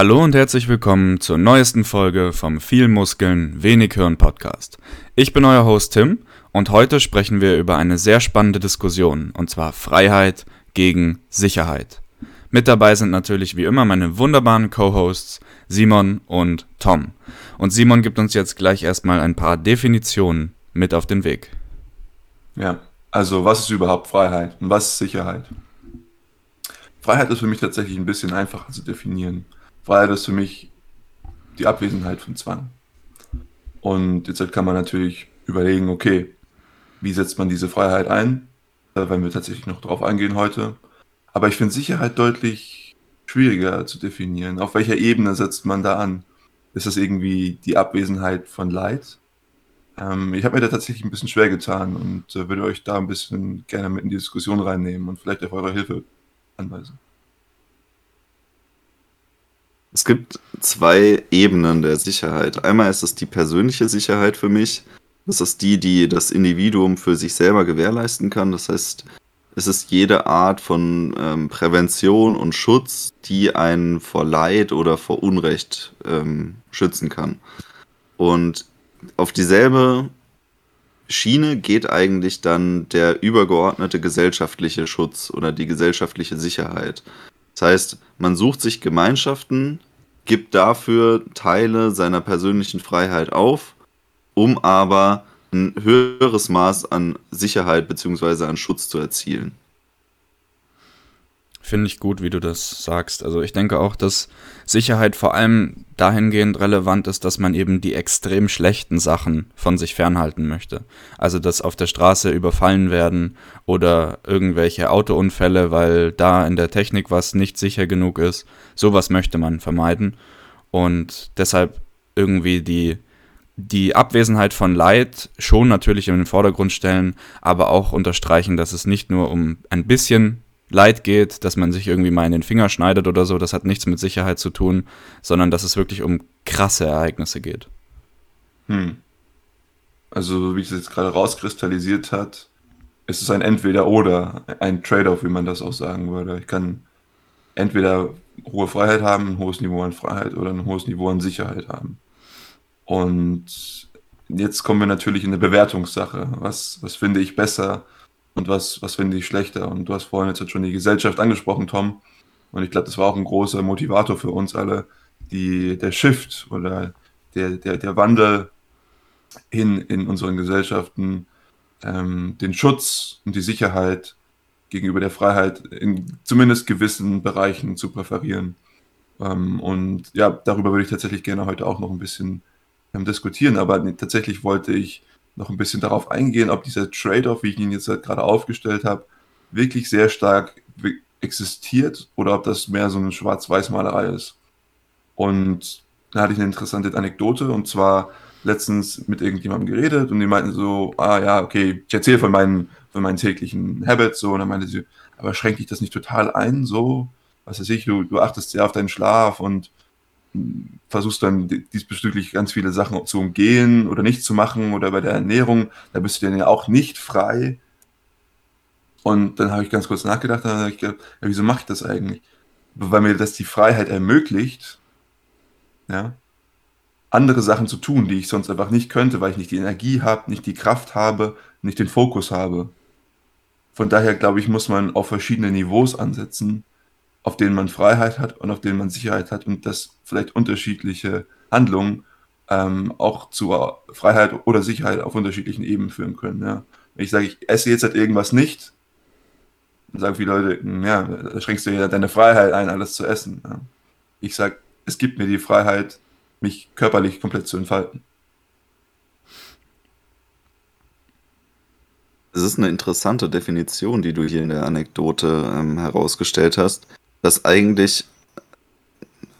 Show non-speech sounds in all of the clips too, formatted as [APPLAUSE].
Hallo und herzlich willkommen zur neuesten Folge vom Viel Muskeln, wenig Hirn Podcast. Ich bin euer Host Tim und heute sprechen wir über eine sehr spannende Diskussion und zwar Freiheit gegen Sicherheit. Mit dabei sind natürlich wie immer meine wunderbaren Co-Hosts Simon und Tom. Und Simon gibt uns jetzt gleich erstmal ein paar Definitionen mit auf den Weg. Ja, also was ist überhaupt Freiheit und was ist Sicherheit? Freiheit ist für mich tatsächlich ein bisschen einfacher zu definieren. Freiheit ist für mich die Abwesenheit von Zwang. Und jetzt kann man natürlich überlegen, okay, wie setzt man diese Freiheit ein? Da werden wir tatsächlich noch drauf eingehen heute. Aber ich finde Sicherheit deutlich schwieriger zu definieren. Auf welcher Ebene setzt man da an? Ist das irgendwie die Abwesenheit von Leid? Ähm, ich habe mir da tatsächlich ein bisschen schwer getan und äh, würde euch da ein bisschen gerne mit in die Diskussion reinnehmen und vielleicht auch eure Hilfe anweisen. Es gibt zwei Ebenen der Sicherheit. Einmal ist es die persönliche Sicherheit für mich. Das ist die, die das Individuum für sich selber gewährleisten kann. Das heißt, es ist jede Art von ähm, Prävention und Schutz, die einen vor Leid oder vor Unrecht ähm, schützen kann. Und auf dieselbe Schiene geht eigentlich dann der übergeordnete gesellschaftliche Schutz oder die gesellschaftliche Sicherheit. Das heißt, man sucht sich Gemeinschaften, gibt dafür Teile seiner persönlichen Freiheit auf, um aber ein höheres Maß an Sicherheit bzw. an Schutz zu erzielen. Finde ich gut, wie du das sagst. Also ich denke auch, dass Sicherheit vor allem dahingehend relevant ist, dass man eben die extrem schlechten Sachen von sich fernhalten möchte. Also dass auf der Straße überfallen werden oder irgendwelche Autounfälle, weil da in der Technik was nicht sicher genug ist. Sowas möchte man vermeiden. Und deshalb irgendwie die, die Abwesenheit von Leid schon natürlich in den Vordergrund stellen, aber auch unterstreichen, dass es nicht nur um ein bisschen Leid geht, dass man sich irgendwie mal in den Finger schneidet oder so, das hat nichts mit Sicherheit zu tun, sondern dass es wirklich um krasse Ereignisse geht. Hm. Also, wie es jetzt gerade rauskristallisiert hat, ist es ein Entweder-Oder, ein Trade-off, wie man das auch sagen würde. Ich kann entweder hohe Freiheit haben, ein hohes Niveau an Freiheit oder ein hohes Niveau an Sicherheit haben. Und jetzt kommen wir natürlich in eine Bewertungssache. Was, was finde ich besser? Und was, was finde ich schlechter. Und du hast vorhin jetzt schon die Gesellschaft angesprochen, Tom. Und ich glaube, das war auch ein großer Motivator für uns alle, die, der Shift oder der, der, der Wandel hin in unseren Gesellschaften, ähm, den Schutz und die Sicherheit gegenüber der Freiheit in zumindest gewissen Bereichen zu präferieren. Ähm, und ja, darüber würde ich tatsächlich gerne heute auch noch ein bisschen ähm, diskutieren. Aber tatsächlich wollte ich noch ein bisschen darauf eingehen, ob dieser Trade-off, wie ich ihn jetzt halt gerade aufgestellt habe, wirklich sehr stark existiert oder ob das mehr so eine Schwarz-Weiß-Malerei ist. Und da hatte ich eine interessante Anekdote und zwar letztens mit irgendjemandem geredet und die meinten so, ah ja, okay, ich erzähle von meinen, von meinen täglichen Habits so und dann meinte sie, aber schränkt dich das nicht total ein, so, was weiß ich, du, du achtest sehr auf deinen Schlaf und versuchst dann diesbezüglich ganz viele Sachen zu umgehen oder nicht zu machen oder bei der Ernährung, da bist du dann ja auch nicht frei. Und dann habe ich ganz kurz nachgedacht, dann habe ich gedacht, ja, wieso mache ich das eigentlich? Weil mir das die Freiheit ermöglicht, ja, andere Sachen zu tun, die ich sonst einfach nicht könnte, weil ich nicht die Energie habe, nicht die Kraft habe, nicht den Fokus habe. Von daher glaube ich, muss man auf verschiedene Niveaus ansetzen auf denen man Freiheit hat und auf denen man Sicherheit hat und dass vielleicht unterschiedliche Handlungen ähm, auch zu Freiheit oder Sicherheit auf unterschiedlichen Ebenen führen können. Ja. Wenn ich sage, ich esse jetzt halt irgendwas nicht, dann sagen viele Leute, hm, ja, da schränkst du ja deine Freiheit ein, alles zu essen. Ja. Ich sage, es gibt mir die Freiheit, mich körperlich komplett zu entfalten. Es ist eine interessante Definition, die du hier in der Anekdote ähm, herausgestellt hast dass eigentlich,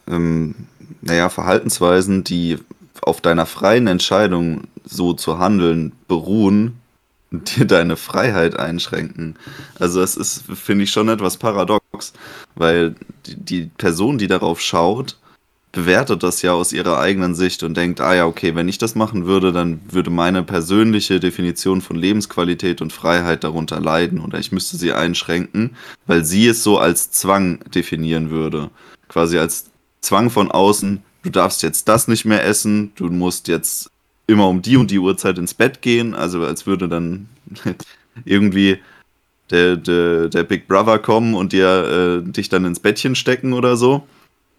ähm, naja, Verhaltensweisen, die auf deiner freien Entscheidung so zu handeln beruhen, [LAUGHS] dir deine Freiheit einschränken. Also es ist, finde ich, schon etwas paradox, weil die, die Person, die darauf schaut, bewertet das ja aus ihrer eigenen Sicht und denkt, ah ja, okay, wenn ich das machen würde, dann würde meine persönliche Definition von Lebensqualität und Freiheit darunter leiden oder ich müsste sie einschränken, weil sie es so als Zwang definieren würde. Quasi als Zwang von außen, du darfst jetzt das nicht mehr essen, du musst jetzt immer um die und die Uhrzeit ins Bett gehen, also als würde dann [LAUGHS] irgendwie der, der, der Big Brother kommen und dir äh, dich dann ins Bettchen stecken oder so.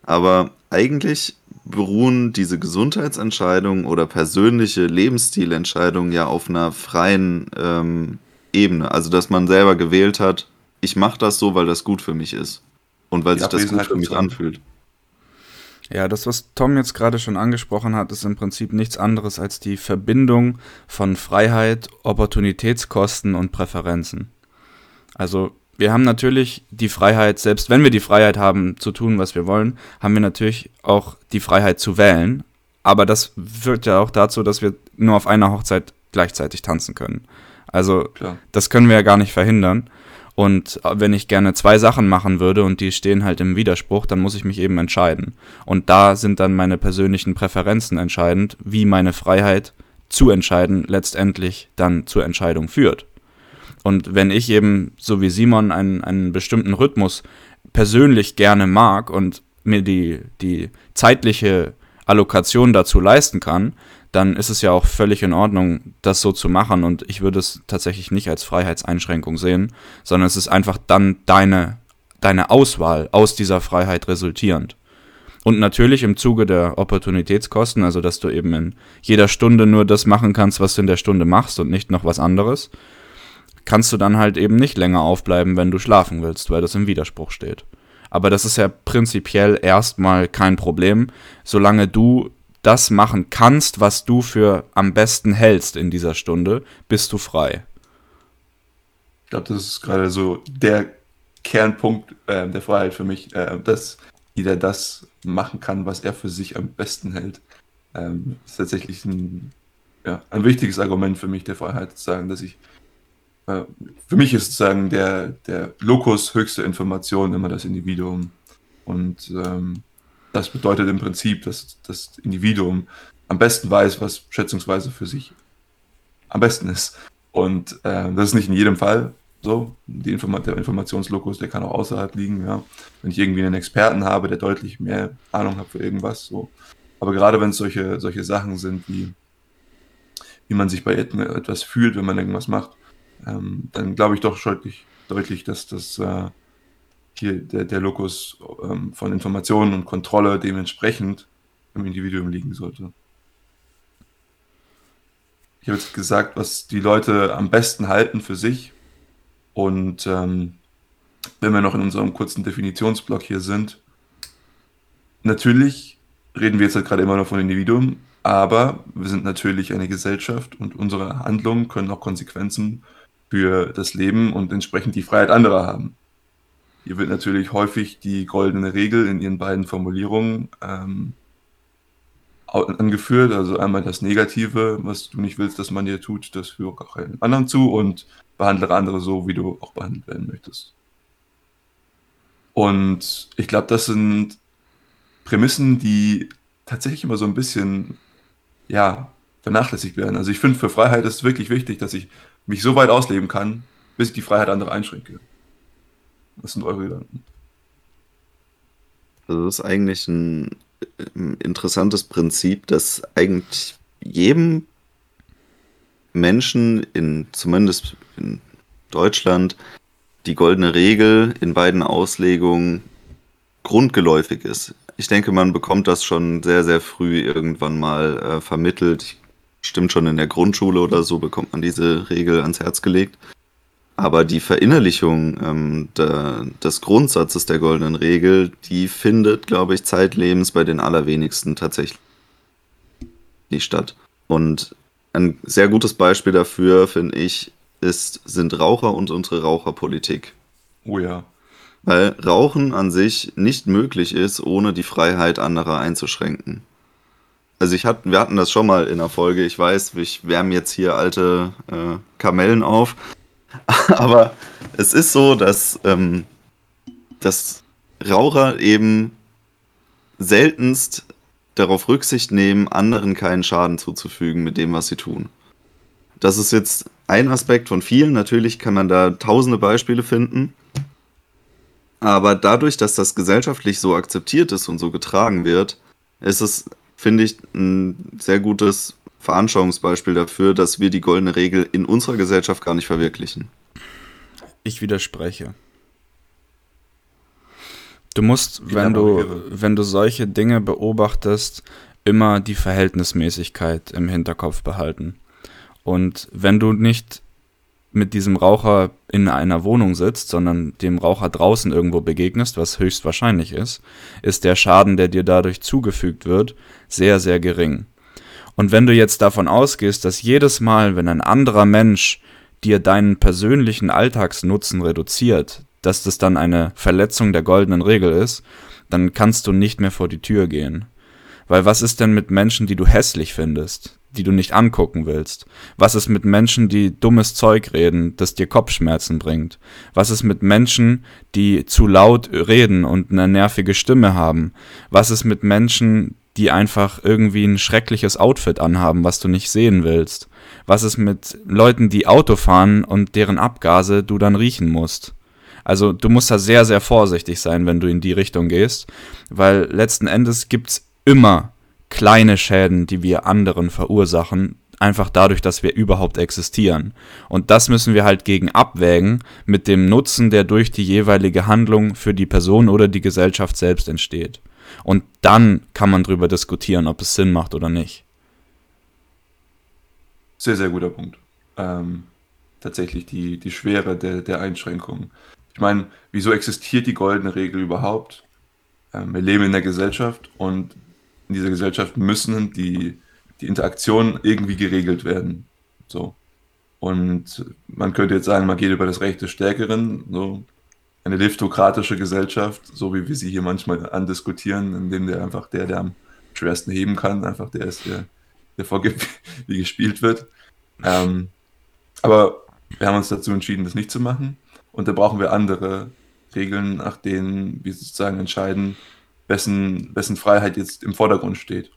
Aber eigentlich beruhen diese Gesundheitsentscheidungen oder persönliche Lebensstilentscheidungen ja auf einer freien ähm, Ebene. Also dass man selber gewählt hat, ich mache das so, weil das gut für mich ist. Und weil Die sich das gut für mich anfühlt. Ja, das, was Tom jetzt gerade schon angesprochen hat, ist im Prinzip nichts anderes als die Verbindung von Freiheit, Opportunitätskosten und Präferenzen. Also wir haben natürlich die Freiheit, selbst wenn wir die Freiheit haben zu tun, was wir wollen, haben wir natürlich auch die Freiheit zu wählen. Aber das führt ja auch dazu, dass wir nur auf einer Hochzeit gleichzeitig tanzen können. Also Klar. das können wir ja gar nicht verhindern. Und äh, wenn ich gerne zwei Sachen machen würde und die stehen halt im Widerspruch, dann muss ich mich eben entscheiden. Und da sind dann meine persönlichen Präferenzen entscheidend, wie meine Freiheit zu entscheiden letztendlich dann zur Entscheidung führt. Und wenn ich eben, so wie Simon, einen, einen bestimmten Rhythmus persönlich gerne mag und mir die, die zeitliche Allokation dazu leisten kann, dann ist es ja auch völlig in Ordnung, das so zu machen. Und ich würde es tatsächlich nicht als Freiheitseinschränkung sehen, sondern es ist einfach dann deine, deine Auswahl aus dieser Freiheit resultierend. Und natürlich im Zuge der Opportunitätskosten, also dass du eben in jeder Stunde nur das machen kannst, was du in der Stunde machst und nicht noch was anderes, kannst du dann halt eben nicht länger aufbleiben, wenn du schlafen willst, weil das im Widerspruch steht. Aber das ist ja prinzipiell erstmal kein Problem, solange du das machen kannst, was du für am besten hältst in dieser Stunde, bist du frei. Ich glaube, das ist gerade so der Kernpunkt äh, der Freiheit für mich, äh, dass jeder das machen kann, was er für sich am besten hält. Ähm, ist tatsächlich ein, ja, ein wichtiges Argument für mich der Freiheit, zu sagen, dass ich äh, für mich ist sozusagen der, der Lokus höchste Information immer das Individuum. Und ähm, das bedeutet im Prinzip, dass das Individuum am besten weiß, was schätzungsweise für sich am besten ist. Und äh, das ist nicht in jedem Fall so. Die Informa der Informationslokus, der kann auch außerhalb liegen, ja. Wenn ich irgendwie einen Experten habe, der deutlich mehr Ahnung hat für irgendwas, so. Aber gerade wenn es solche, solche Sachen sind, wie, wie man sich bei et- etwas fühlt, wenn man irgendwas macht, ähm, dann glaube ich doch deutlich, deutlich dass das äh, hier der, der Lokus ähm, von Informationen und Kontrolle dementsprechend im Individuum liegen sollte. Ich habe jetzt gesagt, was die Leute am besten halten für sich. Und ähm, wenn wir noch in unserem kurzen Definitionsblock hier sind, natürlich reden wir jetzt halt gerade immer noch von Individuum, aber wir sind natürlich eine Gesellschaft und unsere Handlungen können auch Konsequenzen für das Leben und entsprechend die Freiheit anderer haben. Hier wird natürlich häufig die goldene Regel in ihren beiden Formulierungen ähm, angeführt. Also einmal das Negative, was du nicht willst, dass man dir tut, das führe auch einem anderen zu und behandle andere so, wie du auch behandelt werden möchtest. Und ich glaube, das sind Prämissen, die tatsächlich immer so ein bisschen, ja, vernachlässigt werden. Also ich finde, für Freiheit ist es wirklich wichtig, dass ich mich so weit ausleben kann, bis ich die Freiheit anderer einschränke. Was sind eure Gedanken? Also Das ist eigentlich ein ähm, interessantes Prinzip, das eigentlich jedem Menschen in, zumindest in Deutschland, die goldene Regel in beiden Auslegungen grundgeläufig ist. Ich denke, man bekommt das schon sehr, sehr früh irgendwann mal äh, vermittelt. Stimmt schon in der Grundschule oder so bekommt man diese Regel ans Herz gelegt. Aber die Verinnerlichung ähm, der, des Grundsatzes der goldenen Regel, die findet, glaube ich, zeitlebens bei den allerwenigsten tatsächlich nicht statt. Und ein sehr gutes Beispiel dafür, finde ich, ist, sind Raucher und unsere Raucherpolitik. Oh ja. Weil Rauchen an sich nicht möglich ist, ohne die Freiheit anderer einzuschränken. Also ich hat, wir hatten das schon mal in der Folge, ich weiß, ich wärme jetzt hier alte äh, Kamellen auf. [LAUGHS] Aber es ist so, dass, ähm, dass Raucher eben seltenst darauf Rücksicht nehmen, anderen keinen Schaden zuzufügen mit dem, was sie tun. Das ist jetzt ein Aspekt von vielen. Natürlich kann man da tausende Beispiele finden. Aber dadurch, dass das gesellschaftlich so akzeptiert ist und so getragen wird, ist es, finde ich, ein sehr gutes Veranschauungsbeispiel dafür, dass wir die goldene Regel in unserer Gesellschaft gar nicht verwirklichen. Ich widerspreche. Du musst, wenn du, wenn du solche Dinge beobachtest, immer die Verhältnismäßigkeit im Hinterkopf behalten. Und wenn du nicht mit diesem Raucher in einer Wohnung sitzt, sondern dem Raucher draußen irgendwo begegnest, was höchstwahrscheinlich ist, ist der Schaden, der dir dadurch zugefügt wird, sehr, sehr gering. Und wenn du jetzt davon ausgehst, dass jedes Mal, wenn ein anderer Mensch dir deinen persönlichen Alltagsnutzen reduziert, dass das dann eine Verletzung der goldenen Regel ist, dann kannst du nicht mehr vor die Tür gehen. Weil was ist denn mit Menschen, die du hässlich findest, die du nicht angucken willst? Was ist mit Menschen, die dummes Zeug reden, das dir Kopfschmerzen bringt? Was ist mit Menschen, die zu laut reden und eine nervige Stimme haben? Was ist mit Menschen, die einfach irgendwie ein schreckliches Outfit anhaben, was du nicht sehen willst? Was ist mit Leuten, die Auto fahren und deren Abgase du dann riechen musst? Also du musst da sehr, sehr vorsichtig sein, wenn du in die Richtung gehst, weil letzten Endes gibt's immer kleine Schäden, die wir anderen verursachen, einfach dadurch, dass wir überhaupt existieren. Und das müssen wir halt gegen abwägen mit dem Nutzen, der durch die jeweilige Handlung für die Person oder die Gesellschaft selbst entsteht. Und dann kann man darüber diskutieren, ob es Sinn macht oder nicht. Sehr, sehr guter Punkt. Ähm, tatsächlich die, die Schwere der, der Einschränkungen. Ich meine, wieso existiert die goldene Regel überhaupt? Ähm, wir leben in der Gesellschaft und in dieser Gesellschaft müssen die, die Interaktionen irgendwie geregelt werden. So. Und man könnte jetzt sagen, man geht über das Recht des Stärkeren, so eine liftokratische Gesellschaft, so wie wir sie hier manchmal andiskutieren, indem der einfach der, der am schwersten heben kann, einfach der ist, der, der vorgibt, [LAUGHS] wie gespielt wird. Ähm, aber wir haben uns dazu entschieden, das nicht zu machen. Und da brauchen wir andere Regeln, nach denen wir sozusagen entscheiden, wessen, wessen Freiheit jetzt im Vordergrund steht.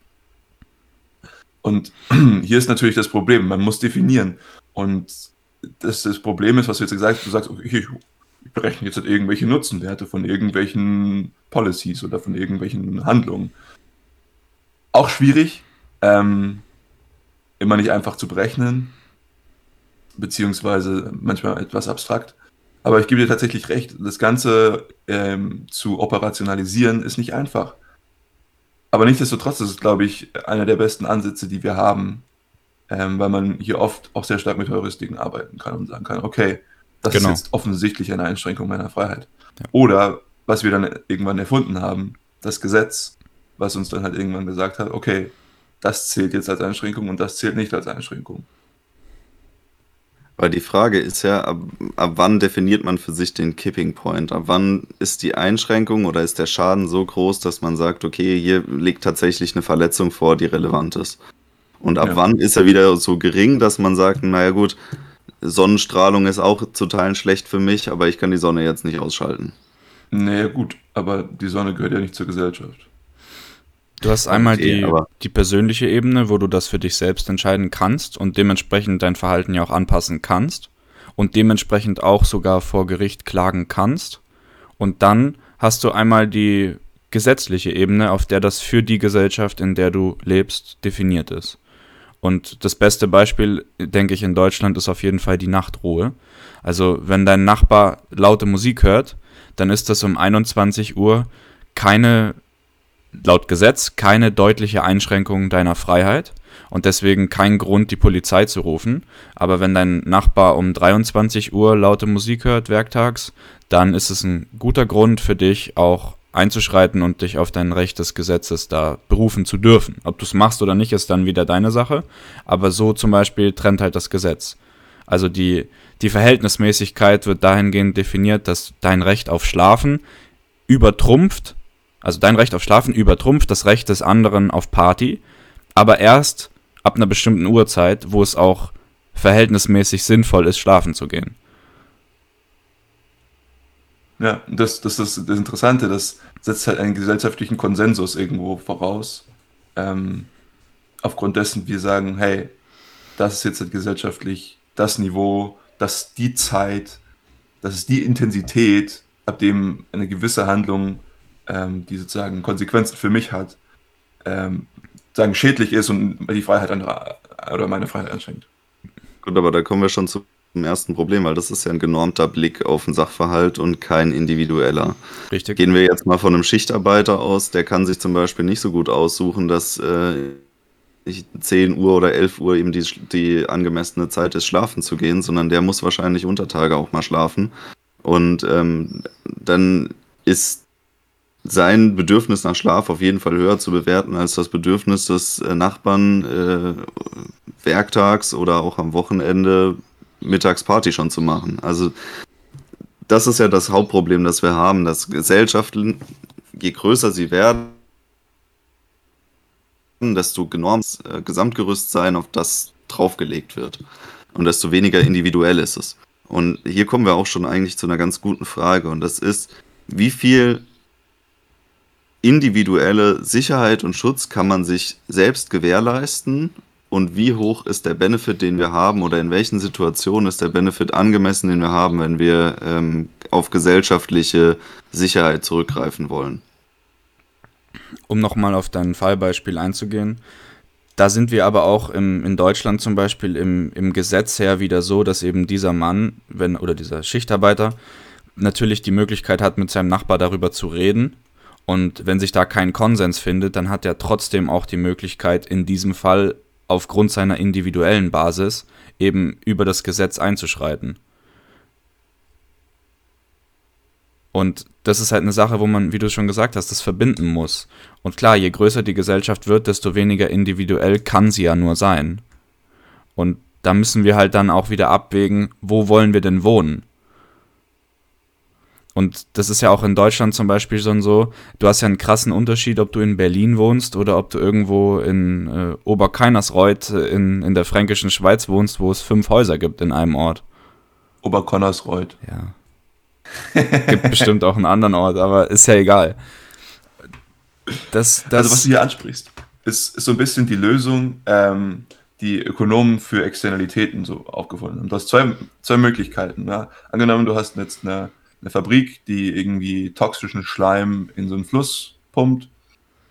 Und [CLEARS THROAT] hier ist natürlich das Problem, man muss definieren. Und das, das Problem ist, was du jetzt gesagt hast, du sagst, okay, ich berechne jetzt halt irgendwelche Nutzenwerte von irgendwelchen Policies oder von irgendwelchen Handlungen. Auch schwierig, ähm, immer nicht einfach zu berechnen, beziehungsweise manchmal etwas abstrakt. Aber ich gebe dir tatsächlich recht, das Ganze ähm, zu operationalisieren ist nicht einfach. Aber nichtsdestotrotz ist es, glaube ich, einer der besten Ansätze, die wir haben, ähm, weil man hier oft auch sehr stark mit Heuristiken arbeiten kann und sagen kann, okay, das genau. ist jetzt offensichtlich eine Einschränkung meiner Freiheit. Ja. Oder was wir dann irgendwann erfunden haben, das Gesetz, was uns dann halt irgendwann gesagt hat, okay, das zählt jetzt als Einschränkung und das zählt nicht als Einschränkung. Weil die Frage ist ja, ab, ab wann definiert man für sich den Kipping Point? Ab wann ist die Einschränkung oder ist der Schaden so groß, dass man sagt, okay, hier liegt tatsächlich eine Verletzung vor, die relevant ist? Und ab ja. wann ist er wieder so gering, dass man sagt, naja gut, Sonnenstrahlung ist auch zu Teilen schlecht für mich, aber ich kann die Sonne jetzt nicht ausschalten. Naja gut, aber die Sonne gehört ja nicht zur Gesellschaft. Du hast einmal okay, die, die persönliche Ebene, wo du das für dich selbst entscheiden kannst und dementsprechend dein Verhalten ja auch anpassen kannst und dementsprechend auch sogar vor Gericht klagen kannst. Und dann hast du einmal die gesetzliche Ebene, auf der das für die Gesellschaft, in der du lebst, definiert ist. Und das beste Beispiel, denke ich, in Deutschland ist auf jeden Fall die Nachtruhe. Also wenn dein Nachbar laute Musik hört, dann ist das um 21 Uhr keine laut Gesetz keine deutliche Einschränkung deiner Freiheit und deswegen kein Grund, die Polizei zu rufen. Aber wenn dein Nachbar um 23 Uhr laute Musik hört, werktags, dann ist es ein guter Grund für dich auch einzuschreiten und dich auf dein Recht des Gesetzes da berufen zu dürfen. Ob du es machst oder nicht, ist dann wieder deine Sache. Aber so zum Beispiel trennt halt das Gesetz. Also die, die Verhältnismäßigkeit wird dahingehend definiert, dass dein Recht auf Schlafen übertrumpft also dein Recht auf Schlafen übertrumpft das Recht des anderen auf Party, aber erst ab einer bestimmten Uhrzeit, wo es auch verhältnismäßig sinnvoll ist, schlafen zu gehen. Ja, das, das ist das Interessante, das setzt halt einen gesellschaftlichen Konsensus irgendwo voraus. Ähm, aufgrund dessen wir sagen, hey, das ist jetzt halt gesellschaftlich das Niveau, das ist die Zeit, das ist die Intensität, ab dem eine gewisse Handlung, ähm, die sozusagen Konsequenzen für mich hat, ähm, sagen schädlich ist und die Freiheit anderer oder meine Freiheit einschränkt. Gut, aber da kommen wir schon zum ersten Problem, weil das ist ja ein genormter Blick auf den Sachverhalt und kein individueller. Richtig. Gehen wir jetzt mal von einem Schichtarbeiter aus, der kann sich zum Beispiel nicht so gut aussuchen, dass äh, 10 Uhr oder 11 Uhr eben die, die angemessene Zeit ist, schlafen zu gehen, sondern der muss wahrscheinlich unter Tage auch mal schlafen. Und ähm, dann ist sein Bedürfnis nach Schlaf auf jeden Fall höher zu bewerten als das Bedürfnis des äh, Nachbarn äh, werktags oder auch am Wochenende Mittagsparty schon zu machen. Also das ist ja das Hauptproblem, das wir haben, dass Gesellschaften, je größer sie werden, desto genormt äh, Gesamtgerüst sein, auf das draufgelegt wird. Und desto weniger individuell ist es. Und hier kommen wir auch schon eigentlich zu einer ganz guten Frage. Und das ist, wie viel individuelle Sicherheit und Schutz kann man sich selbst gewährleisten und wie hoch ist der Benefit, den wir haben oder in welchen Situationen ist der Benefit angemessen, den wir haben, wenn wir ähm, auf gesellschaftliche Sicherheit zurückgreifen wollen. Um nochmal auf dein Fallbeispiel einzugehen, da sind wir aber auch im, in Deutschland zum Beispiel im, im Gesetz her wieder so, dass eben dieser Mann, wenn, oder dieser Schichtarbeiter, natürlich die Möglichkeit hat, mit seinem Nachbar darüber zu reden. Und wenn sich da kein Konsens findet, dann hat er trotzdem auch die Möglichkeit, in diesem Fall aufgrund seiner individuellen Basis eben über das Gesetz einzuschreiten. Und das ist halt eine Sache, wo man, wie du schon gesagt hast, das verbinden muss. Und klar, je größer die Gesellschaft wird, desto weniger individuell kann sie ja nur sein. Und da müssen wir halt dann auch wieder abwägen, wo wollen wir denn wohnen? Und das ist ja auch in Deutschland zum Beispiel schon so, du hast ja einen krassen Unterschied, ob du in Berlin wohnst oder ob du irgendwo in äh, Oberkeinersreuth in, in der fränkischen Schweiz wohnst, wo es fünf Häuser gibt in einem Ort. Oberkonnersreuth. Ja. gibt bestimmt auch einen anderen Ort, aber ist ja egal. Das, das also was du hier ansprichst, ist, ist so ein bisschen die Lösung, ähm, die Ökonomen für Externalitäten so aufgefunden haben. Du hast zwei, zwei Möglichkeiten. Ja? Angenommen, du hast jetzt eine eine Fabrik, die irgendwie toxischen Schleim in so einen Fluss pumpt.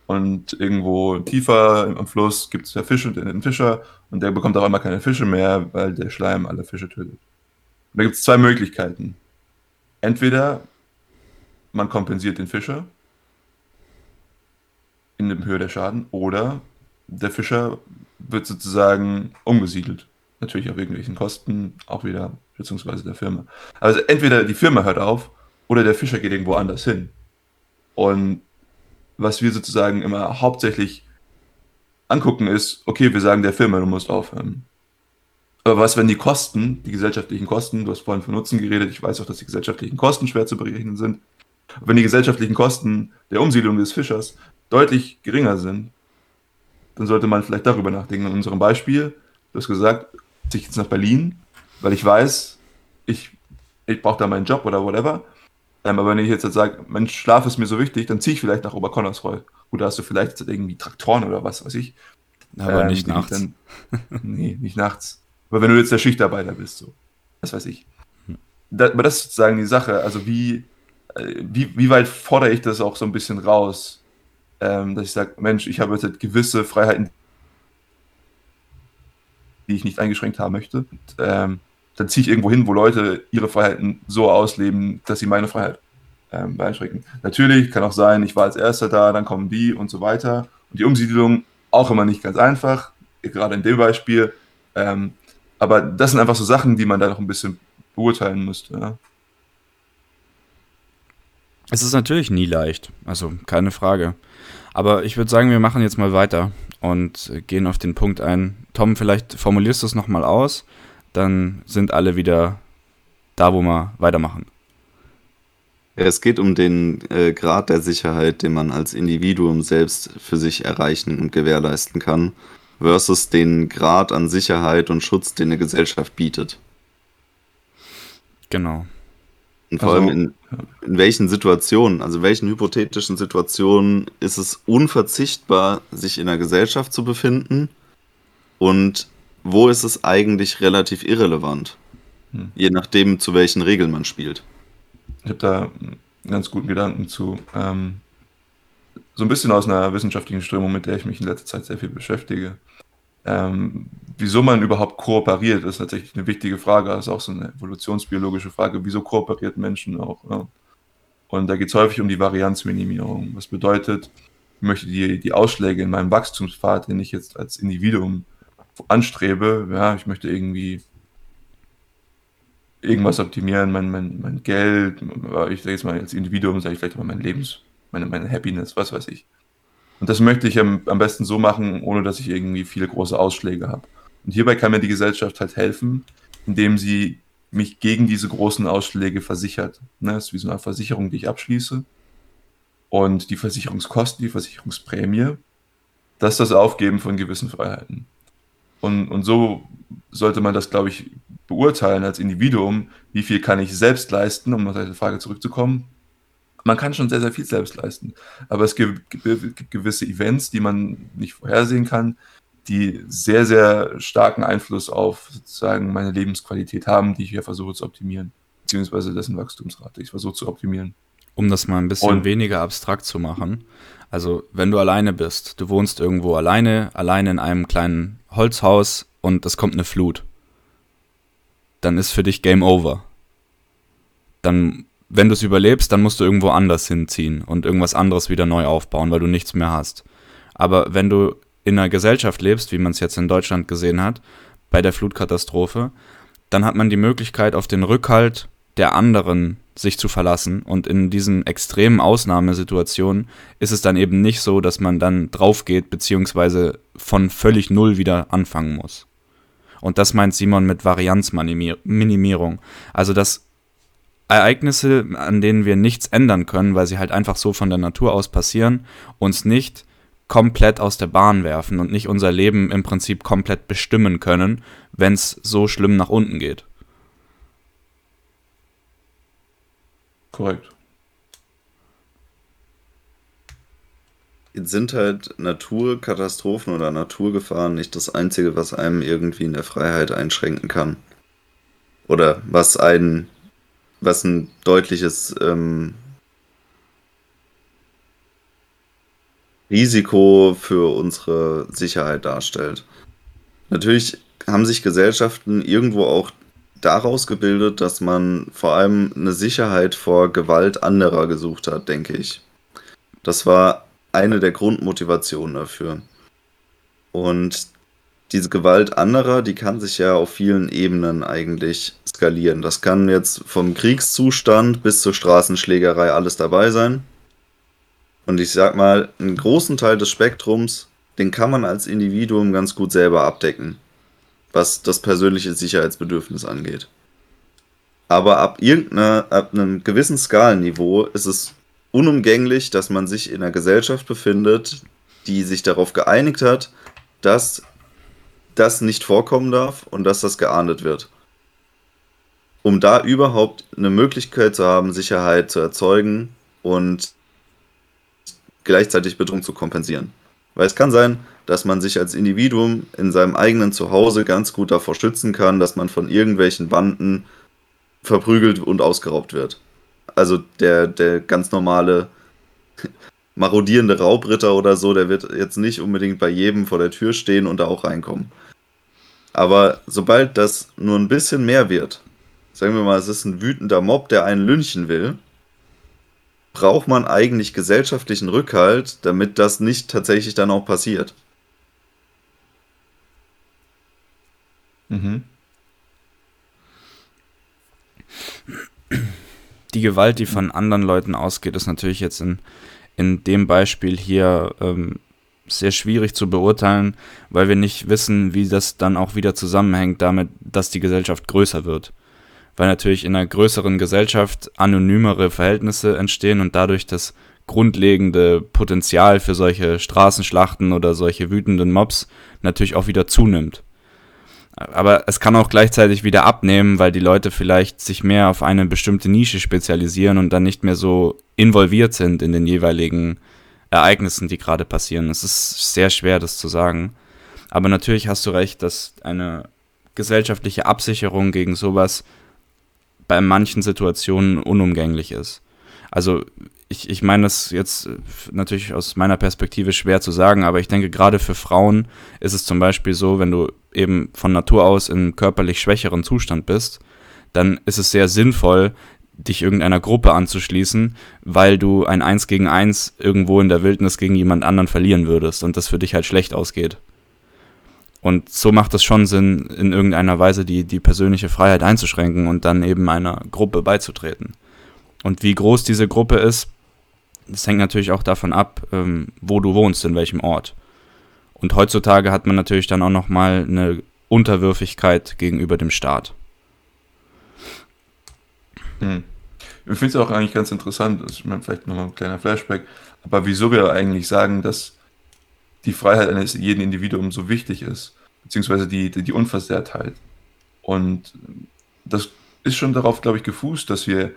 Und irgendwo tiefer am Fluss gibt es ja Fische und den Fischer und der bekommt auch einmal keine Fische mehr, weil der Schleim alle Fische tötet. Und da gibt es zwei Möglichkeiten. Entweder man kompensiert den Fischer in der Höhe der Schaden oder der Fischer wird sozusagen umgesiedelt. Natürlich auf irgendwelchen Kosten, auch wieder beziehungsweise der Firma. Also entweder die Firma hört auf oder der Fischer geht irgendwo anders hin. Und was wir sozusagen immer hauptsächlich angucken ist, okay, wir sagen der Firma, du musst aufhören. Aber was, wenn die Kosten, die gesellschaftlichen Kosten, du hast vorhin von Nutzen geredet, ich weiß auch, dass die gesellschaftlichen Kosten schwer zu berechnen sind, wenn die gesellschaftlichen Kosten der Umsiedlung des Fischers deutlich geringer sind, dann sollte man vielleicht darüber nachdenken. In unserem Beispiel, du hast gesagt, ich jetzt nach Berlin, weil ich weiß, ich, ich brauche da meinen Job oder whatever. Ähm, aber wenn ich jetzt, jetzt sage, Mensch, Schlaf ist mir so wichtig, dann ziehe ich vielleicht nach Oberkonnersreuth. Gut, da hast du vielleicht irgendwie Traktoren oder was weiß ich. Aber ähm, nicht nachts. Dann, nee, nicht nachts. Aber wenn du jetzt der Schichtarbeiter bist, so. Was weiß ich. Hm. Da, aber das ist sozusagen die Sache. Also wie, äh, wie, wie weit fordere ich das auch so ein bisschen raus, ähm, dass ich sage, Mensch, ich habe jetzt halt gewisse Freiheiten, die ich nicht eingeschränkt haben möchte. Und, ähm, dann ziehe ich irgendwo hin, wo Leute ihre Freiheiten so ausleben, dass sie meine Freiheit ähm, einschränken. Natürlich kann auch sein, ich war als Erster da, dann kommen die und so weiter. Und die Umsiedlung auch immer nicht ganz einfach, gerade in dem Beispiel. Ähm, aber das sind einfach so Sachen, die man da noch ein bisschen beurteilen müsste. Ja. Es ist natürlich nie leicht, also keine Frage. Aber ich würde sagen, wir machen jetzt mal weiter und gehen auf den Punkt ein. Tom, vielleicht formulierst du es nochmal aus dann sind alle wieder da, wo wir weitermachen. Es geht um den äh, Grad der Sicherheit, den man als Individuum selbst für sich erreichen und gewährleisten kann, versus den Grad an Sicherheit und Schutz, den eine Gesellschaft bietet. Genau. Und vor also, allem in, in welchen Situationen, also welchen hypothetischen Situationen ist es unverzichtbar, sich in einer Gesellschaft zu befinden und wo ist es eigentlich relativ irrelevant? Hm. Je nachdem, zu welchen Regeln man spielt. ich habe da einen ganz guten Gedanken zu. Ähm, so ein bisschen aus einer wissenschaftlichen Strömung, mit der ich mich in letzter Zeit sehr viel beschäftige. Ähm, wieso man überhaupt kooperiert, ist tatsächlich eine wichtige Frage. Das ist auch so eine evolutionsbiologische Frage. Wieso kooperiert Menschen auch? Ja? Und da geht es häufig um die Varianzminimierung. Was bedeutet, ich möchte die, die Ausschläge in meinem Wachstumspfad, den ich jetzt als Individuum anstrebe, ja, ich möchte irgendwie irgendwas optimieren, mein, mein, mein Geld, ich sage jetzt mal als Individuum, sage ich vielleicht mal mein Lebens, meine, meine Happiness, was weiß ich. Und das möchte ich am, am besten so machen, ohne dass ich irgendwie viele große Ausschläge habe. Und hierbei kann mir die Gesellschaft halt helfen, indem sie mich gegen diese großen Ausschläge versichert. Ne, das ist wie so eine Versicherung, die ich abschließe. Und die Versicherungskosten, die Versicherungsprämie, das ist das Aufgeben von gewissen Freiheiten. Und, und so sollte man das, glaube ich, beurteilen als Individuum, wie viel kann ich selbst leisten, um auf diese Frage zurückzukommen. Man kann schon sehr, sehr viel selbst leisten. Aber es gibt gewisse Events, die man nicht vorhersehen kann, die sehr, sehr starken Einfluss auf sozusagen meine Lebensqualität haben, die ich hier versuche zu optimieren. Beziehungsweise dessen Wachstumsrate. Ich versuche zu optimieren. Um das mal ein bisschen Und, weniger abstrakt zu machen. Also, wenn du alleine bist, du wohnst irgendwo alleine, alleine in einem kleinen Holzhaus und es kommt eine Flut, dann ist für dich Game Over. Dann, wenn du es überlebst, dann musst du irgendwo anders hinziehen und irgendwas anderes wieder neu aufbauen, weil du nichts mehr hast. Aber wenn du in einer Gesellschaft lebst, wie man es jetzt in Deutschland gesehen hat, bei der Flutkatastrophe, dann hat man die Möglichkeit, auf den Rückhalt der anderen sich zu verlassen. Und in diesen extremen Ausnahmesituationen ist es dann eben nicht so, dass man dann drauf geht, beziehungsweise von völlig null wieder anfangen muss. Und das meint Simon mit Varianzminimierung. Also, dass Ereignisse, an denen wir nichts ändern können, weil sie halt einfach so von der Natur aus passieren, uns nicht komplett aus der Bahn werfen und nicht unser Leben im Prinzip komplett bestimmen können, wenn es so schlimm nach unten geht. Korrekt. Jetzt sind halt Naturkatastrophen oder Naturgefahren nicht das Einzige, was einem irgendwie in der Freiheit einschränken kann. Oder was ein, was ein deutliches ähm, Risiko für unsere Sicherheit darstellt. Natürlich haben sich Gesellschaften irgendwo auch daraus gebildet, dass man vor allem eine Sicherheit vor Gewalt anderer gesucht hat, denke ich. Das war eine der Grundmotivationen dafür. Und diese Gewalt anderer, die kann sich ja auf vielen Ebenen eigentlich skalieren. Das kann jetzt vom Kriegszustand bis zur Straßenschlägerei alles dabei sein. Und ich sag mal, einen großen Teil des Spektrums, den kann man als Individuum ganz gut selber abdecken, was das persönliche Sicherheitsbedürfnis angeht. Aber ab irgendeiner, ab einem gewissen Skalenniveau ist es unumgänglich, dass man sich in einer Gesellschaft befindet, die sich darauf geeinigt hat, dass das nicht vorkommen darf und dass das geahndet wird. Um da überhaupt eine Möglichkeit zu haben, Sicherheit zu erzeugen und gleichzeitig Bedrohung zu kompensieren. Weil es kann sein, dass man sich als Individuum in seinem eigenen Zuhause ganz gut davor schützen kann, dass man von irgendwelchen Banden verprügelt und ausgeraubt wird. Also der, der ganz normale [LAUGHS] marodierende Raubritter oder so, der wird jetzt nicht unbedingt bei jedem vor der Tür stehen und da auch reinkommen. Aber sobald das nur ein bisschen mehr wird, sagen wir mal, es ist ein wütender Mob, der einen lynchen will, braucht man eigentlich gesellschaftlichen Rückhalt, damit das nicht tatsächlich dann auch passiert. Mhm. Die Gewalt, die von anderen Leuten ausgeht, ist natürlich jetzt in, in dem Beispiel hier ähm, sehr schwierig zu beurteilen, weil wir nicht wissen, wie das dann auch wieder zusammenhängt damit, dass die Gesellschaft größer wird weil natürlich in einer größeren Gesellschaft anonymere Verhältnisse entstehen und dadurch das grundlegende Potenzial für solche Straßenschlachten oder solche wütenden Mobs natürlich auch wieder zunimmt. Aber es kann auch gleichzeitig wieder abnehmen, weil die Leute vielleicht sich mehr auf eine bestimmte Nische spezialisieren und dann nicht mehr so involviert sind in den jeweiligen Ereignissen, die gerade passieren. Es ist sehr schwer, das zu sagen. Aber natürlich hast du recht, dass eine gesellschaftliche Absicherung gegen sowas bei manchen Situationen unumgänglich ist. Also ich, ich meine das jetzt natürlich aus meiner Perspektive schwer zu sagen, aber ich denke, gerade für Frauen ist es zum Beispiel so, wenn du eben von Natur aus in körperlich schwächeren Zustand bist, dann ist es sehr sinnvoll, dich irgendeiner Gruppe anzuschließen, weil du ein Eins gegen Eins irgendwo in der Wildnis gegen jemand anderen verlieren würdest und das für dich halt schlecht ausgeht. Und so macht es schon Sinn, in irgendeiner Weise die, die persönliche Freiheit einzuschränken und dann eben einer Gruppe beizutreten. Und wie groß diese Gruppe ist, das hängt natürlich auch davon ab, ähm, wo du wohnst, in welchem Ort. Und heutzutage hat man natürlich dann auch nochmal eine Unterwürfigkeit gegenüber dem Staat. Hm. Ich finde es auch eigentlich ganz interessant, also ich vielleicht nochmal ein kleiner Flashback, aber wieso wir eigentlich sagen, dass die Freiheit eines jeden Individuums so wichtig ist, beziehungsweise die, die, die Unversehrtheit. Und das ist schon darauf, glaube ich, gefußt, dass wir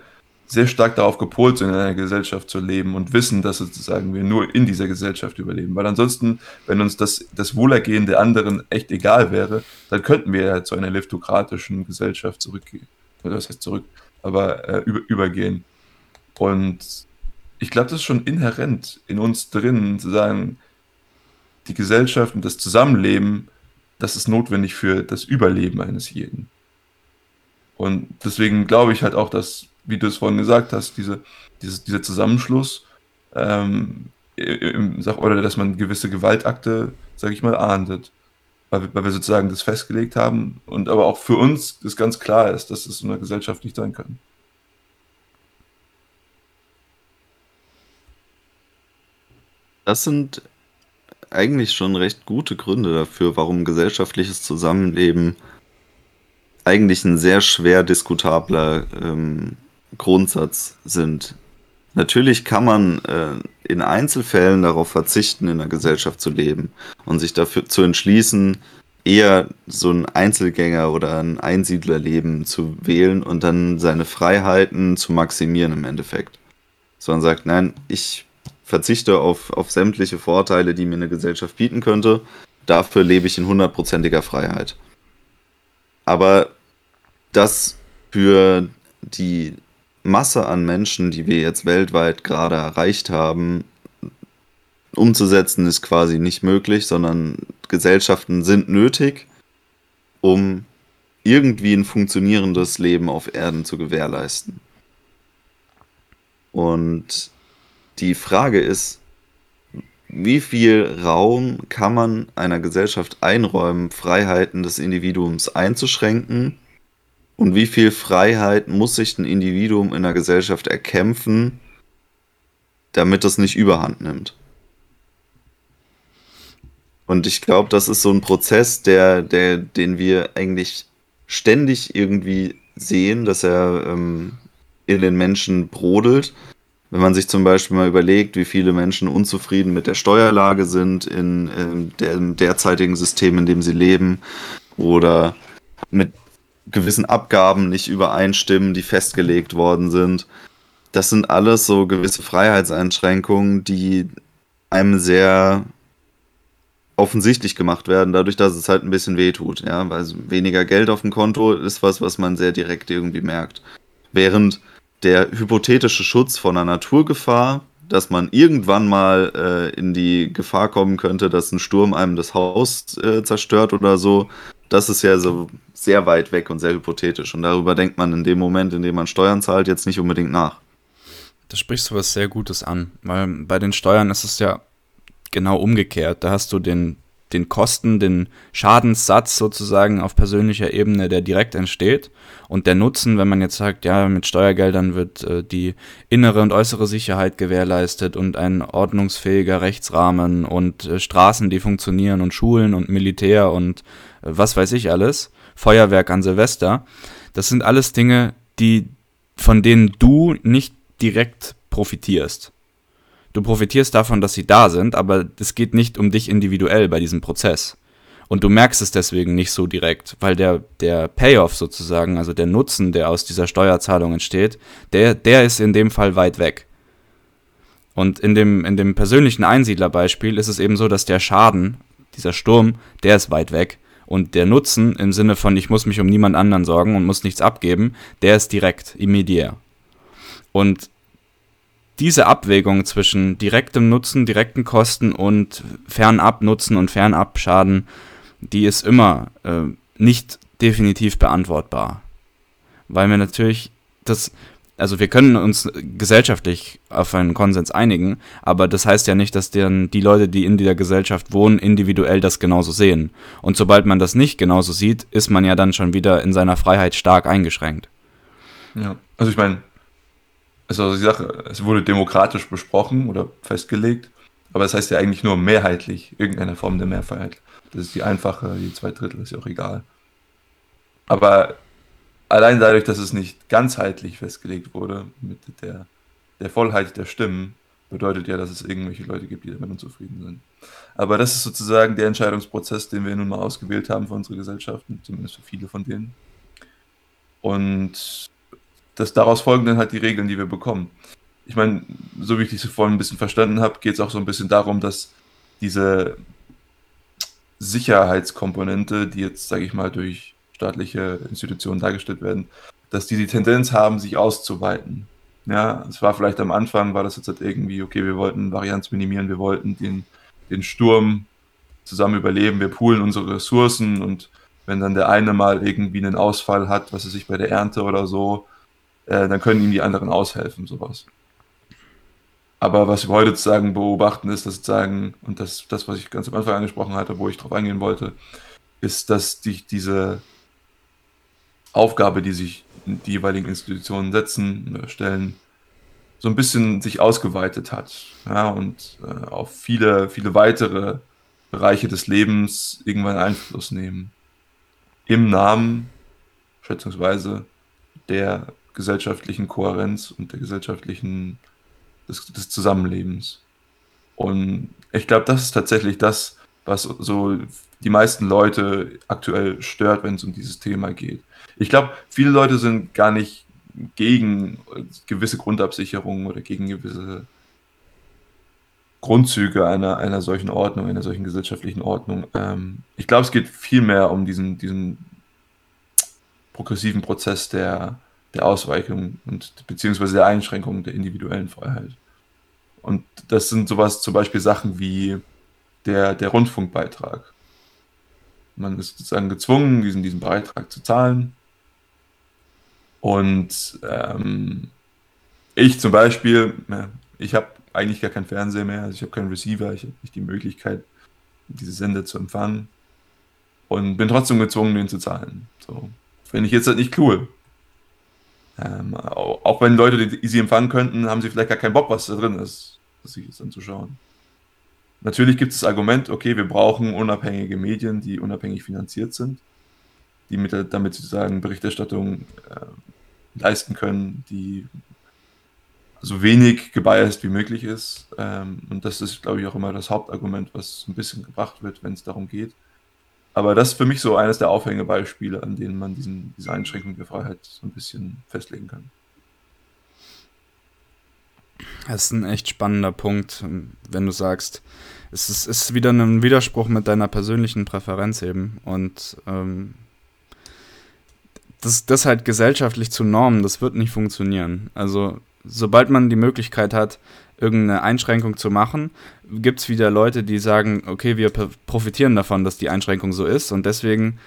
sehr stark darauf gepolt sind, in einer Gesellschaft zu leben und wissen, dass sozusagen wir nur in dieser Gesellschaft überleben. Weil ansonsten, wenn uns das, das Wohlergehen der anderen echt egal wäre, dann könnten wir ja zu einer liftokratischen Gesellschaft zurückgehen. Oder was heißt zurück? Aber äh, über, übergehen. Und ich glaube, das ist schon inhärent in uns drin, zu sagen, die Gesellschaft und das Zusammenleben, das ist notwendig für das Überleben eines jeden. Und deswegen glaube ich halt auch, dass wie du es vorhin gesagt hast, diese, dieses, dieser Zusammenschluss, ähm, im, oder dass man gewisse Gewaltakte, sage ich mal, ahndet. Weil, weil wir sozusagen das festgelegt haben und aber auch für uns das ganz klar ist, dass es in einer Gesellschaft nicht sein kann. Das sind eigentlich schon recht gute Gründe dafür, warum gesellschaftliches Zusammenleben eigentlich ein sehr schwer diskutabler ähm, Grundsatz sind. Natürlich kann man äh, in Einzelfällen darauf verzichten, in der Gesellschaft zu leben und sich dafür zu entschließen, eher so ein Einzelgänger oder ein Einsiedlerleben zu wählen und dann seine Freiheiten zu maximieren im Endeffekt. Sondern sagt, nein, ich verzichte auf, auf sämtliche Vorteile, die mir eine Gesellschaft bieten könnte. Dafür lebe ich in hundertprozentiger Freiheit. Aber das für die Masse an Menschen, die wir jetzt weltweit gerade erreicht haben, umzusetzen, ist quasi nicht möglich, sondern Gesellschaften sind nötig, um irgendwie ein funktionierendes Leben auf Erden zu gewährleisten. Und die Frage ist, wie viel Raum kann man einer Gesellschaft einräumen, Freiheiten des Individuums einzuschränken und wie viel Freiheit muss sich ein Individuum in der Gesellschaft erkämpfen, damit es nicht überhand nimmt? Und ich glaube, das ist so ein Prozess, der, der, den wir eigentlich ständig irgendwie sehen, dass er ähm, in den Menschen brodelt. Wenn man sich zum Beispiel mal überlegt, wie viele Menschen unzufrieden mit der Steuerlage sind in, in dem derzeitigen System, in dem sie leben, oder mit gewissen Abgaben nicht übereinstimmen, die festgelegt worden sind. Das sind alles so gewisse Freiheitseinschränkungen, die einem sehr offensichtlich gemacht werden, dadurch, dass es halt ein bisschen wehtut. Ja? Weil weniger Geld auf dem Konto ist was, was man sehr direkt irgendwie merkt. Während der hypothetische Schutz vor einer Naturgefahr, dass man irgendwann mal äh, in die Gefahr kommen könnte, dass ein Sturm einem das Haus äh, zerstört oder so, das ist ja so sehr weit weg und sehr hypothetisch. Und darüber denkt man in dem Moment, in dem man Steuern zahlt, jetzt nicht unbedingt nach. Da sprichst du was sehr Gutes an, weil bei den Steuern ist es ja genau umgekehrt. Da hast du den, den Kosten, den Schadenssatz sozusagen auf persönlicher Ebene, der direkt entsteht. Und der Nutzen, wenn man jetzt sagt, ja, mit Steuergeldern wird äh, die innere und äußere Sicherheit gewährleistet und ein ordnungsfähiger Rechtsrahmen und äh, Straßen, die funktionieren und Schulen und Militär und was weiß ich alles, Feuerwerk an Silvester. Das sind alles Dinge, die, von denen du nicht direkt profitierst. Du profitierst davon, dass sie da sind, aber es geht nicht um dich individuell bei diesem Prozess. Und du merkst es deswegen nicht so direkt, weil der, der Payoff sozusagen, also der Nutzen, der aus dieser Steuerzahlung entsteht, der, der ist in dem Fall weit weg. Und in dem, in dem persönlichen Einsiedlerbeispiel ist es eben so, dass der Schaden, dieser Sturm, der ist weit weg Und der Nutzen im Sinne von, ich muss mich um niemand anderen sorgen und muss nichts abgeben, der ist direkt, immediär. Und diese Abwägung zwischen direktem Nutzen, direkten Kosten und fernab Nutzen und fernab Schaden, die ist immer äh, nicht definitiv beantwortbar. Weil wir natürlich das, also wir können uns gesellschaftlich auf einen Konsens einigen, aber das heißt ja nicht, dass dann die Leute, die in dieser Gesellschaft wohnen, individuell das genauso sehen. Und sobald man das nicht genauso sieht, ist man ja dann schon wieder in seiner Freiheit stark eingeschränkt. Ja, also ich meine, also die Sache, es wurde demokratisch besprochen oder festgelegt, aber es das heißt ja eigentlich nur mehrheitlich, irgendeine Form der Mehrfreiheit. Das ist die einfache, die zwei Drittel ist ja auch egal. Aber allein dadurch, dass es nicht ganzheitlich festgelegt wurde, mit der, der Vollheit der Stimmen, bedeutet ja, dass es irgendwelche Leute gibt, die damit unzufrieden sind. Aber das ist sozusagen der Entscheidungsprozess, den wir nun mal ausgewählt haben für unsere Gesellschaften, zumindest für viele von denen. Und das daraus folgen dann halt die Regeln, die wir bekommen. Ich meine, so wie ich dich vorhin ein bisschen verstanden habe, geht es auch so ein bisschen darum, dass diese Sicherheitskomponente, die jetzt, sage ich mal, durch staatliche Institutionen dargestellt werden, dass die die Tendenz haben, sich auszuweiten. Ja, es war vielleicht am Anfang, war das jetzt halt irgendwie, okay, wir wollten Varianz minimieren, wir wollten den, den Sturm zusammen überleben, wir poolen unsere Ressourcen und wenn dann der eine mal irgendwie einen Ausfall hat, was er sich bei der Ernte oder so, äh, dann können ihm die anderen aushelfen, sowas. Aber was wir heute sozusagen beobachten, ist, dass sozusagen, und das, das, was ich ganz am Anfang angesprochen hatte, wo ich drauf eingehen wollte, ist, dass die, diese Aufgabe, die sich die jeweiligen Institutionen setzen oder stellen, so ein bisschen sich ausgeweitet hat ja, und äh, auf viele, viele weitere Bereiche des Lebens irgendwann Einfluss nehmen. Im Namen, schätzungsweise, der gesellschaftlichen Kohärenz und der gesellschaftlichen des, des Zusammenlebens. Und ich glaube, das ist tatsächlich das, was so die meisten Leute aktuell stört, wenn es um dieses Thema geht. Ich glaube, viele Leute sind gar nicht gegen gewisse Grundabsicherungen oder gegen gewisse Grundzüge einer, einer solchen Ordnung, einer solchen gesellschaftlichen Ordnung. Ähm, ich glaube, es geht vielmehr um diesen, diesen progressiven Prozess der, der Ausweichung und beziehungsweise der Einschränkung der individuellen Freiheit. Und das sind sowas zum Beispiel Sachen wie der, der Rundfunkbeitrag. Man ist sozusagen gezwungen, diesen, diesen Beitrag zu zahlen. Und ähm, ich zum Beispiel, ich habe eigentlich gar keinen Fernseher mehr, also ich habe keinen Receiver, ich habe nicht die Möglichkeit, diese Sender zu empfangen. Und bin trotzdem gezwungen, den zu zahlen. So. Finde ich jetzt halt nicht cool. Ähm, auch wenn Leute die sie empfangen könnten, haben sie vielleicht gar keinen Bock, was da drin ist, sich jetzt anzuschauen. Natürlich gibt es das Argument, okay, wir brauchen unabhängige Medien, die unabhängig finanziert sind, die mit, damit sozusagen Berichterstattung äh, leisten können, die so wenig gebiased wie möglich ist. Ähm, und das ist, glaube ich, auch immer das Hauptargument, was ein bisschen gebracht wird, wenn es darum geht. Aber das ist für mich so eines der Aufhängebeispiele, an denen man diesen, diese Einschränkung der Freiheit so ein bisschen festlegen kann. Das ist ein echt spannender Punkt, wenn du sagst, es ist, ist wieder ein Widerspruch mit deiner persönlichen Präferenz eben. Und ähm, das, das halt gesellschaftlich zu normen, das wird nicht funktionieren. Also sobald man die Möglichkeit hat, irgendeine Einschränkung zu machen, gibt es wieder Leute, die sagen, okay, wir profitieren davon, dass die Einschränkung so ist und deswegen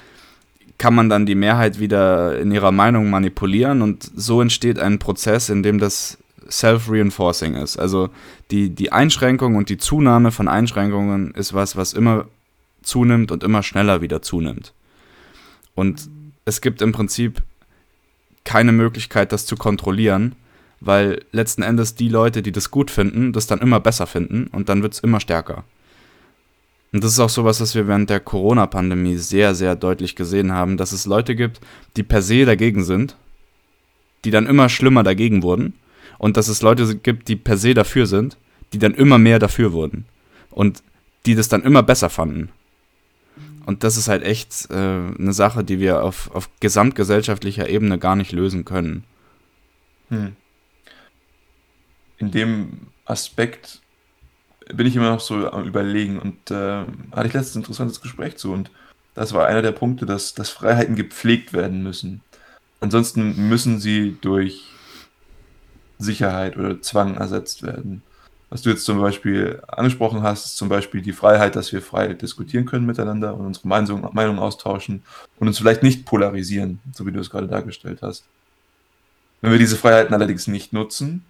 kann man dann die Mehrheit wieder in ihrer Meinung manipulieren und so entsteht ein Prozess, in dem das self-reinforcing ist. Also die, die Einschränkung und die Zunahme von Einschränkungen ist was, was immer zunimmt und immer schneller wieder zunimmt. Und es gibt im Prinzip keine Möglichkeit, das zu kontrollieren, weil letzten Endes die Leute, die das gut finden, das dann immer besser finden und dann wird es immer stärker. Und das ist auch sowas, was wir während der Corona-Pandemie sehr, sehr deutlich gesehen haben, dass es Leute gibt, die per se dagegen sind, die dann immer schlimmer dagegen wurden und dass es Leute gibt, die per se dafür sind, die dann immer mehr dafür wurden und die das dann immer besser fanden. Und das ist halt echt äh, eine Sache, die wir auf, auf gesamtgesellschaftlicher Ebene gar nicht lösen können. Hm in dem Aspekt bin ich immer noch so am Überlegen und äh, hatte ich letztens ein interessantes Gespräch zu und das war einer der Punkte, dass, dass Freiheiten gepflegt werden müssen. Ansonsten müssen sie durch Sicherheit oder Zwang ersetzt werden. Was du jetzt zum Beispiel angesprochen hast, ist zum Beispiel die Freiheit, dass wir frei diskutieren können miteinander und unsere Meinung, Meinung austauschen und uns vielleicht nicht polarisieren, so wie du es gerade dargestellt hast. Wenn wir diese Freiheiten allerdings nicht nutzen,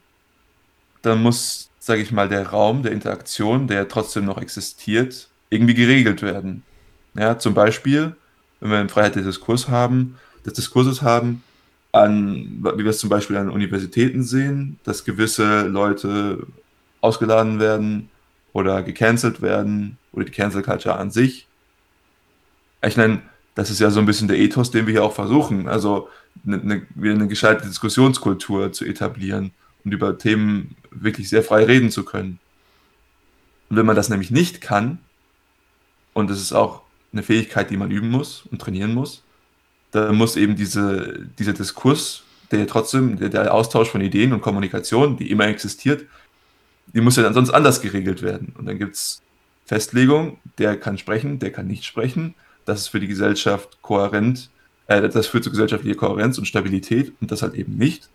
dann muss, sage ich mal, der Raum der Interaktion, der trotzdem noch existiert, irgendwie geregelt werden. Ja, zum Beispiel, wenn wir eine Freiheit des Diskurs haben, des Diskurses haben, an, wie wir es zum Beispiel an Universitäten sehen, dass gewisse Leute ausgeladen werden oder gecancelt werden oder die Cancel Culture an sich. Ich meine, das ist ja so ein bisschen der Ethos, den wir hier auch versuchen. Also eine, eine, eine gescheite Diskussionskultur zu etablieren und über Themen wirklich sehr frei reden zu können. Und wenn man das nämlich nicht kann, und das ist auch eine Fähigkeit, die man üben muss und trainieren muss, dann muss eben diese, dieser Diskurs, der trotzdem, der, der Austausch von Ideen und Kommunikation, die immer existiert, die muss ja dann sonst anders geregelt werden. Und dann gibt es Festlegung, der kann sprechen, der kann nicht sprechen. Das ist für die Gesellschaft kohärent, äh, das führt zu gesellschaftlicher Kohärenz und Stabilität und das halt eben nicht.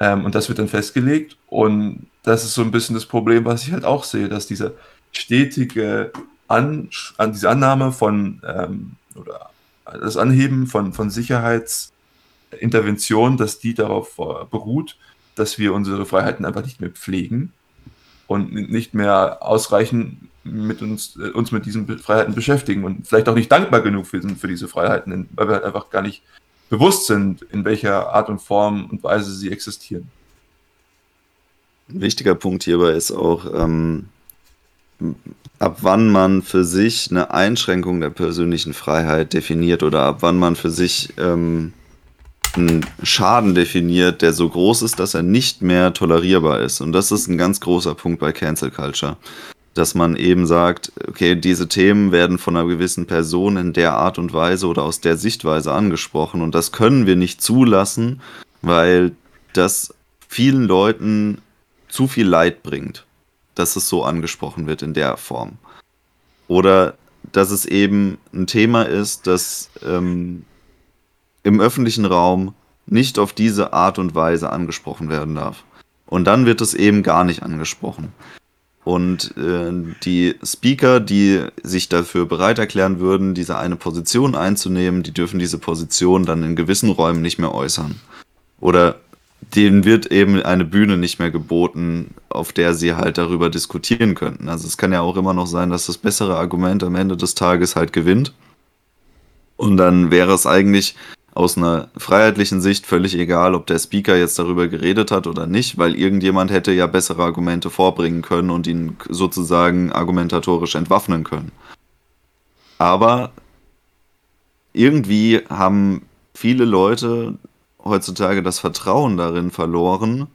Ähm, und das wird dann festgelegt. Und das ist so ein bisschen das Problem, was ich halt auch sehe, dass diese stetige an, an diese Annahme von ähm, oder das Anheben von, von Sicherheitsinterventionen, dass die darauf beruht, dass wir unsere Freiheiten einfach nicht mehr pflegen und nicht mehr ausreichend mit uns, äh, uns mit diesen Freiheiten beschäftigen und vielleicht auch nicht dankbar genug für, für diese Freiheiten, weil wir halt einfach gar nicht bewusst sind, in welcher Art und Form und Weise sie existieren. Ein wichtiger Punkt hierbei ist auch, ähm, ab wann man für sich eine Einschränkung der persönlichen Freiheit definiert oder ab wann man für sich ähm, einen Schaden definiert, der so groß ist, dass er nicht mehr tolerierbar ist. Und das ist ein ganz großer Punkt bei Cancel Culture. Dass man eben sagt, okay, diese Themen werden von einer gewissen Person in der Art und Weise oder aus der Sichtweise angesprochen. Und das können wir nicht zulassen, weil das vielen Leuten zu viel Leid bringt dass es so angesprochen wird in der Form. Oder dass es eben ein Thema ist, das ähm, im öffentlichen Raum nicht auf diese Art und Weise angesprochen werden darf. Und dann wird es eben gar nicht angesprochen. Und äh, die Speaker, die sich dafür bereit erklären würden, diese eine Position einzunehmen, die dürfen diese Position dann in gewissen Räumen nicht mehr äußern. Oder denen wird eben eine Bühne nicht mehr geboten, auf der sie halt darüber diskutieren könnten. Also es kann ja auch immer noch sein, dass das bessere Argument am Ende des Tages halt gewinnt. Und dann wäre es eigentlich aus einer freiheitlichen Sicht völlig egal, ob der Speaker jetzt darüber geredet hat oder nicht, weil irgendjemand hätte ja bessere Argumente vorbringen können und ihn sozusagen argumentatorisch entwaffnen können. Aber irgendwie haben viele Leute heutzutage das Vertrauen darin verloren,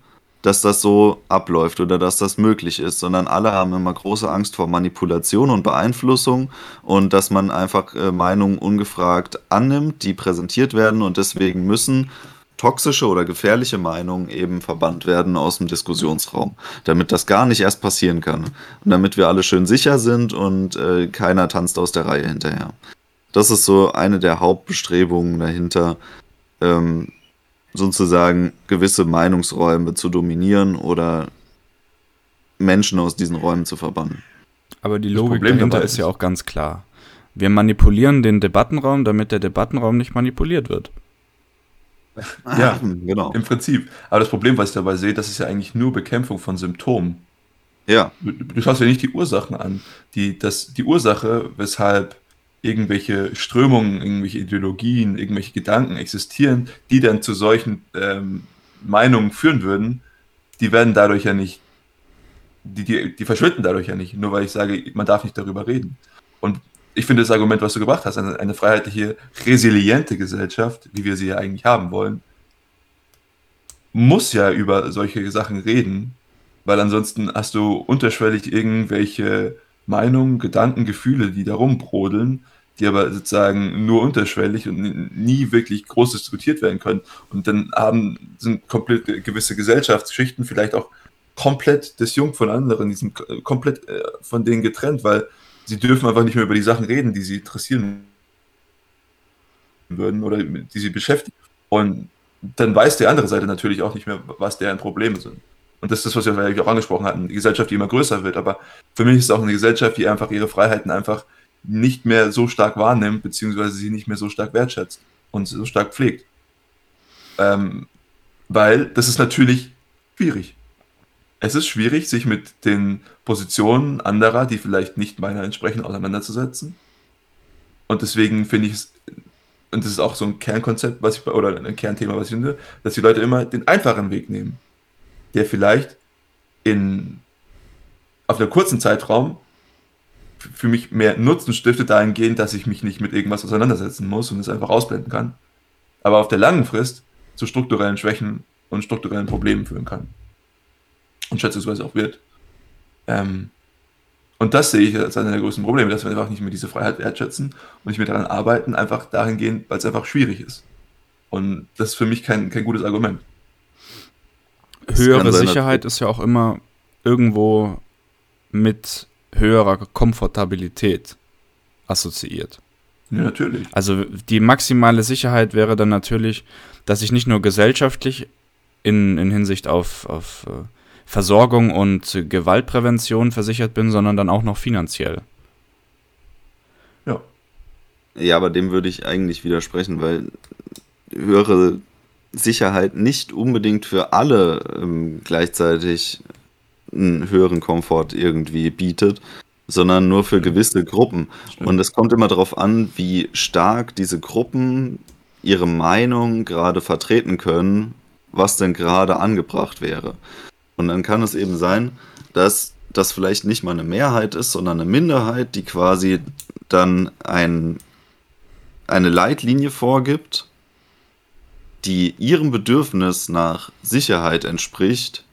dass das so abläuft oder dass das möglich ist, sondern alle haben immer große Angst vor Manipulation und Beeinflussung und dass man einfach äh, Meinungen ungefragt annimmt, die präsentiert werden und deswegen müssen toxische oder gefährliche Meinungen eben verbannt werden aus dem Diskussionsraum, damit das gar nicht erst passieren kann und damit wir alle schön sicher sind und äh, keiner tanzt aus der Reihe hinterher. Das ist so eine der Hauptbestrebungen dahinter, ähm, sozusagen gewisse Meinungsräume zu dominieren oder Menschen aus diesen Räumen zu verbannen. Aber die Logik dahinter ist ja auch ganz klar. Wir manipulieren den Debattenraum, damit der Debattenraum nicht manipuliert wird. [LAUGHS] Ja, genau. Im Prinzip. Aber das Problem, was ich dabei sehe, das ist ja eigentlich nur Bekämpfung von Symptomen. Ja. Du, du schaust ja nicht die Ursachen an. Die, das, die Ursache, weshalb irgendwelche Strömungen, irgendwelche Ideologien, irgendwelche Gedanken existieren, die dann zu solchen ähm, Meinungen führen würden, die werden dadurch ja nicht, die, die, die verschwinden dadurch ja nicht, nur weil ich sage, man darf nicht darüber reden. Und ich finde das Argument, was du gebracht hast, eine, eine freiheitliche, resiliente Gesellschaft, wie wir sie ja eigentlich haben wollen, muss ja über solche Sachen reden, weil ansonsten hast du unterschwellig irgendwelche Meinungen, Gedanken, Gefühle, die da rumbrodeln, die aber sozusagen nur unterschwellig und nie wirklich groß diskutiert werden können. Und dann haben, sind komplett gewisse Gesellschaftsschichten vielleicht auch komplett disjunkt von anderen, die sind komplett äh, von denen getrennt, weil sie dürfen einfach nicht mehr über die Sachen reden, die sie interessieren würden oder die sie beschäftigen. Und dann weiß die andere Seite natürlich auch nicht mehr, was deren Probleme sind. Und das ist das, was wir auch angesprochen hatten, die Gesellschaft, die immer größer wird. Aber für mich ist es auch eine Gesellschaft, die einfach ihre Freiheiten einfach nicht mehr so stark wahrnimmt, beziehungsweise sie nicht mehr so stark wertschätzt und so stark pflegt. Ähm, weil das ist natürlich schwierig. Es ist schwierig, sich mit den Positionen anderer, die vielleicht nicht meiner entsprechen, auseinanderzusetzen. Und deswegen finde ich es, und das ist auch so ein Kernkonzept, was ich, oder ein Kernthema, was ich finde, dass die Leute immer den einfachen Weg nehmen, der vielleicht in, auf einem kurzen Zeitraum für mich mehr Nutzen stiftet dahingehend, dass ich mich nicht mit irgendwas auseinandersetzen muss und es einfach ausblenden kann. Aber auf der langen Frist zu strukturellen Schwächen und strukturellen Problemen führen kann. Und schätzungsweise auch wird. Ähm, und das sehe ich als einer der größten Probleme, dass wir einfach nicht mehr diese Freiheit wertschätzen und nicht mehr daran arbeiten, einfach dahingehend, weil es einfach schwierig ist. Und das ist für mich kein, kein gutes Argument. Höhere Sicherheit ist ja auch immer irgendwo mit höherer Komfortabilität assoziiert. Ja, natürlich. Also die maximale Sicherheit wäre dann natürlich, dass ich nicht nur gesellschaftlich in, in Hinsicht auf, auf äh, Versorgung und Gewaltprävention versichert bin, sondern dann auch noch finanziell. Ja. Ja, aber dem würde ich eigentlich widersprechen, weil höhere Sicherheit nicht unbedingt für alle ähm, gleichzeitig einen höheren Komfort irgendwie bietet, sondern nur für gewisse Gruppen. Stimmt. Und es kommt immer darauf an, wie stark diese Gruppen ihre Meinung gerade vertreten können, was denn gerade angebracht wäre. Und dann kann es eben sein, dass das vielleicht nicht mal eine Mehrheit ist, sondern eine Minderheit, die quasi dann ein, eine Leitlinie vorgibt, die ihrem Bedürfnis nach Sicherheit entspricht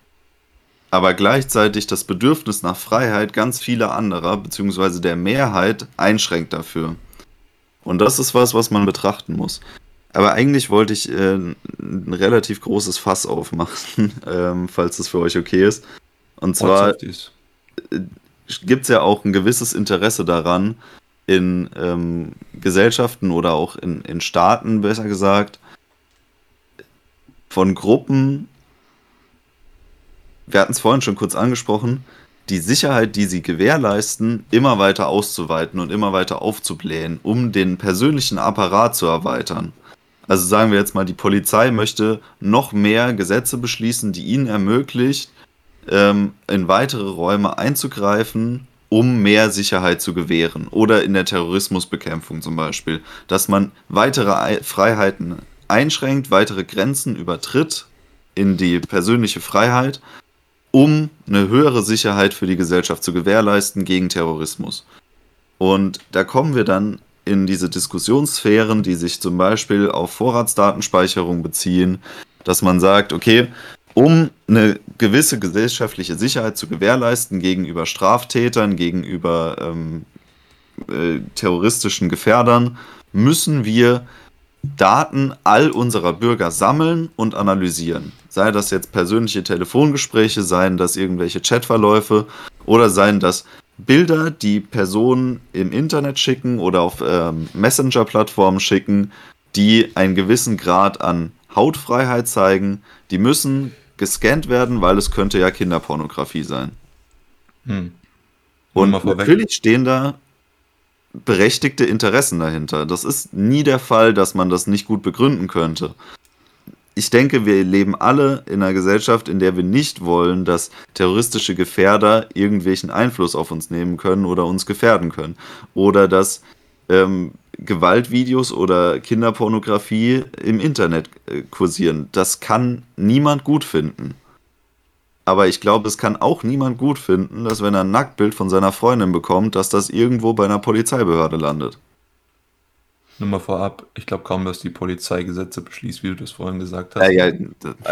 aber gleichzeitig das Bedürfnis nach Freiheit ganz vieler anderer, beziehungsweise der Mehrheit, einschränkt dafür. Und das ist was, was man betrachten muss. Aber eigentlich wollte ich äh, ein relativ großes Fass aufmachen, [LAUGHS] ähm, falls das für euch okay ist. Und zwar äh, gibt es ja auch ein gewisses Interesse daran, in ähm, Gesellschaften oder auch in, in Staaten, besser gesagt, von Gruppen wir hatten es vorhin schon kurz angesprochen, die Sicherheit, die sie gewährleisten, immer weiter auszuweiten und immer weiter aufzublähen, um den persönlichen Apparat zu erweitern. Also sagen wir jetzt mal, die Polizei möchte noch mehr Gesetze beschließen, die ihnen ermöglicht, ähm, in weitere Räume einzugreifen, um mehr Sicherheit zu gewähren. Oder in der Terrorismusbekämpfung zum Beispiel, dass man weitere Freiheiten einschränkt, weitere Grenzen übertritt in die persönliche Freiheit um eine höhere Sicherheit für die Gesellschaft zu gewährleisten gegen Terrorismus. Und da kommen wir dann in diese Diskussionssphären, die sich zum Beispiel auf Vorratsdatenspeicherung beziehen, dass man sagt, okay, um eine gewisse gesellschaftliche Sicherheit zu gewährleisten gegenüber Straftätern, gegenüber ähm, äh, terroristischen Gefährdern, müssen wir Daten all unserer Bürger sammeln und analysieren. Sei das jetzt persönliche Telefongespräche, seien das irgendwelche Chatverläufe oder seien das Bilder, die Personen im Internet schicken oder auf ähm, Messenger-Plattformen schicken, die einen gewissen Grad an Hautfreiheit zeigen. Die müssen gescannt werden, weil es könnte ja Kinderpornografie sein. Hm. Und natürlich stehen da berechtigte Interessen dahinter. Das ist nie der Fall, dass man das nicht gut begründen könnte. Ich denke, wir leben alle in einer Gesellschaft, in der wir nicht wollen, dass terroristische Gefährder irgendwelchen Einfluss auf uns nehmen können oder uns gefährden können. Oder dass ähm, Gewaltvideos oder Kinderpornografie im Internet äh, kursieren. Das kann niemand gut finden. Aber ich glaube, es kann auch niemand gut finden, dass wenn er ein Nacktbild von seiner Freundin bekommt, dass das irgendwo bei einer Polizeibehörde landet. Nur mal vorab, ich glaube kaum, dass die Polizei Gesetze beschließt, wie du das vorhin gesagt hast. Ja, ja,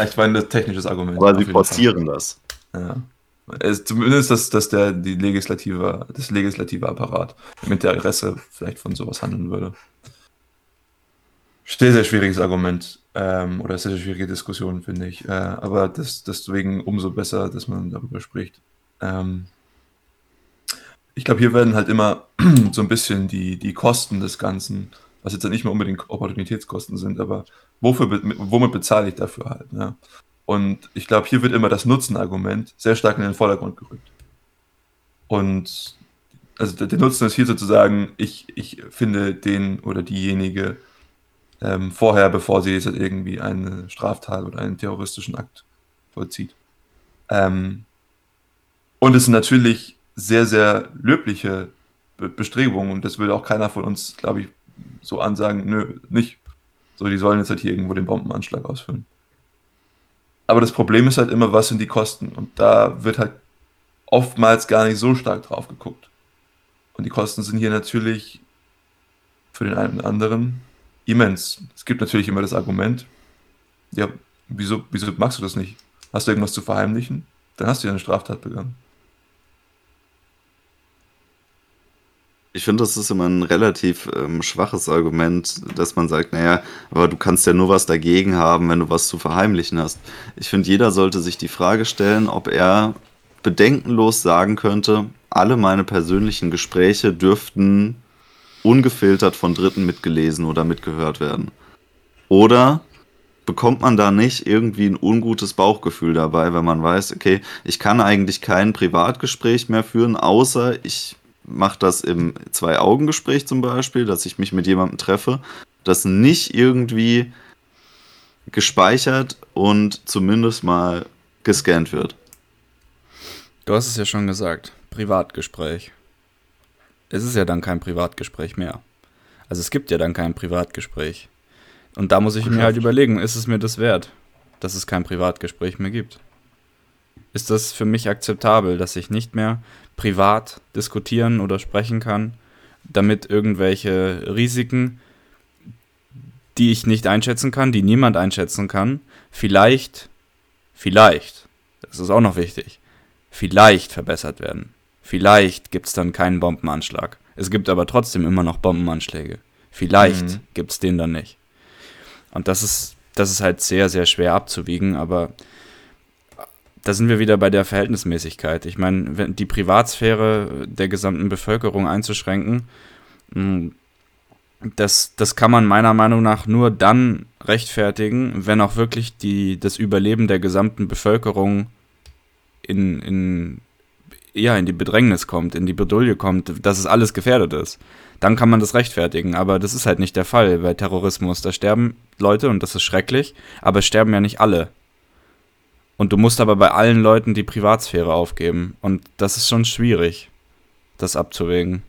ich meine, das technisches Argument. Aber sie forcieren das. Ja. Es, zumindest dass, dass der, die Legislative, das legislative Apparat mit der Interesse vielleicht von sowas handeln würde. Sehr, sehr schwieriges Argument ähm, oder sehr, sehr schwierige Diskussion, finde ich. Äh, aber das, deswegen umso besser, dass man darüber spricht. Ähm, ich glaube, hier werden halt immer [CLEARS THROAT] so ein bisschen die, die Kosten des Ganzen was jetzt nicht mehr unbedingt Opportunitätskosten sind, aber wofür, womit bezahle ich dafür halt, ja. Und ich glaube, hier wird immer das Nutzenargument sehr stark in den Vordergrund gerückt. Und also der Nutzen ist hier sozusagen, ich, ich finde den oder diejenige ähm, vorher, bevor sie jetzt irgendwie eine Straftat oder einen terroristischen Akt vollzieht. Ähm, und es sind natürlich sehr, sehr löbliche Bestrebungen und das würde auch keiner von uns, glaube ich, so ansagen, nö, nicht. So, die sollen jetzt halt hier irgendwo den Bombenanschlag ausführen. Aber das Problem ist halt immer, was sind die Kosten? Und da wird halt oftmals gar nicht so stark drauf geguckt. Und die Kosten sind hier natürlich für den einen oder anderen immens. Es gibt natürlich immer das Argument, ja, wieso, wieso magst du das nicht? Hast du irgendwas zu verheimlichen? Dann hast du ja eine Straftat begangen. Ich finde, das ist immer ein relativ ähm, schwaches Argument, dass man sagt, naja, aber du kannst ja nur was dagegen haben, wenn du was zu verheimlichen hast. Ich finde, jeder sollte sich die Frage stellen, ob er bedenkenlos sagen könnte, alle meine persönlichen Gespräche dürften ungefiltert von Dritten mitgelesen oder mitgehört werden. Oder bekommt man da nicht irgendwie ein ungutes Bauchgefühl dabei, wenn man weiß, okay, ich kann eigentlich kein Privatgespräch mehr führen, außer ich mache das im Zwei-Augen-Gespräch zum Beispiel, dass ich mich mit jemandem treffe, das nicht irgendwie gespeichert und zumindest mal gescannt wird. Du hast es ja schon gesagt, Privatgespräch. Es ist ja dann kein Privatgespräch mehr. Also es gibt ja dann kein Privatgespräch. Und da muss ich mir halt überlegen, ist es mir das wert, dass es kein Privatgespräch mehr gibt? Ist das für mich akzeptabel, dass ich nicht mehr privat diskutieren oder sprechen kann, damit irgendwelche Risiken, die ich nicht einschätzen kann, die niemand einschätzen kann, vielleicht, vielleicht, das ist auch noch wichtig, vielleicht verbessert werden. Vielleicht gibt es dann keinen Bombenanschlag. Es gibt aber trotzdem immer noch Bombenanschläge. Vielleicht mhm. gibt es den dann nicht. Und das ist, das ist halt sehr, sehr schwer abzuwiegen, aber da sind wir wieder bei der Verhältnismäßigkeit. Ich meine, die Privatsphäre der gesamten Bevölkerung einzuschränken, hm, das, das kann man meiner Meinung nach nur dann rechtfertigen, wenn auch wirklich die, das Überleben der gesamten Bevölkerung in, in, ja, in die Bedrängnis kommt, in die Bedulie kommt, dass es alles gefährdet ist. Dann kann man das rechtfertigen, aber das ist halt nicht der Fall bei Terrorismus. Da sterben Leute und das ist schrecklich, aber es sterben ja nicht alle. Und du musst aber bei allen Leuten die Privatsphäre aufgeben. Und das ist schon schwierig, das abzuwägen.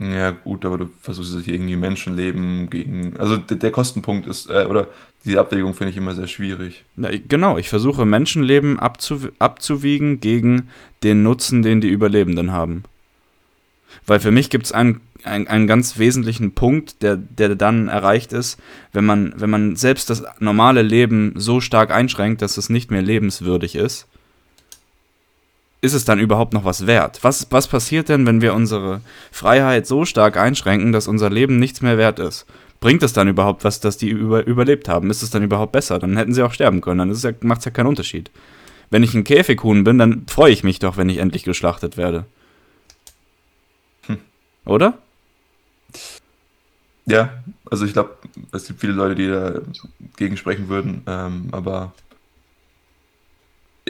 Ja, gut, aber du versuchst es irgendwie Menschenleben gegen. Also der, der Kostenpunkt ist, äh, oder diese Abwägung finde ich immer sehr schwierig. Na, genau, ich versuche Menschenleben abzu, abzuwiegen gegen den Nutzen, den die Überlebenden haben. Weil für mich gibt es einen ein, einen ganz wesentlichen Punkt, der, der dann erreicht ist, wenn man, wenn man selbst das normale Leben so stark einschränkt, dass es nicht mehr lebenswürdig ist, ist es dann überhaupt noch was wert? Was, was passiert denn, wenn wir unsere Freiheit so stark einschränken, dass unser Leben nichts mehr wert ist? Bringt es dann überhaupt was, dass die über, überlebt haben? Ist es dann überhaupt besser? Dann hätten sie auch sterben können. Dann ja, macht es ja keinen Unterschied. Wenn ich ein Käfighuhn bin, dann freue ich mich doch, wenn ich endlich geschlachtet werde. Hm. Oder? Ja, also ich glaube, es gibt viele Leute, die dagegen sprechen würden, ähm, aber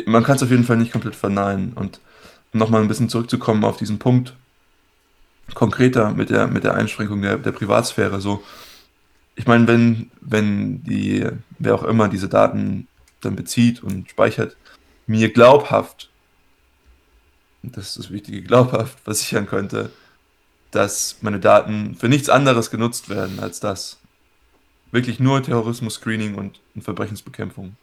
man kann es auf jeden Fall nicht komplett verneinen. Und um nochmal ein bisschen zurückzukommen auf diesen Punkt, konkreter mit der, mit der Einschränkung der, der Privatsphäre, so, ich meine, wenn, wenn die, wer auch immer diese Daten dann bezieht und speichert, mir glaubhaft, das ist das Wichtige, glaubhaft [LAUGHS] versichern könnte, dass meine Daten für nichts anderes genutzt werden als das. Wirklich nur Terrorismus-Screening und, und Verbrechensbekämpfung.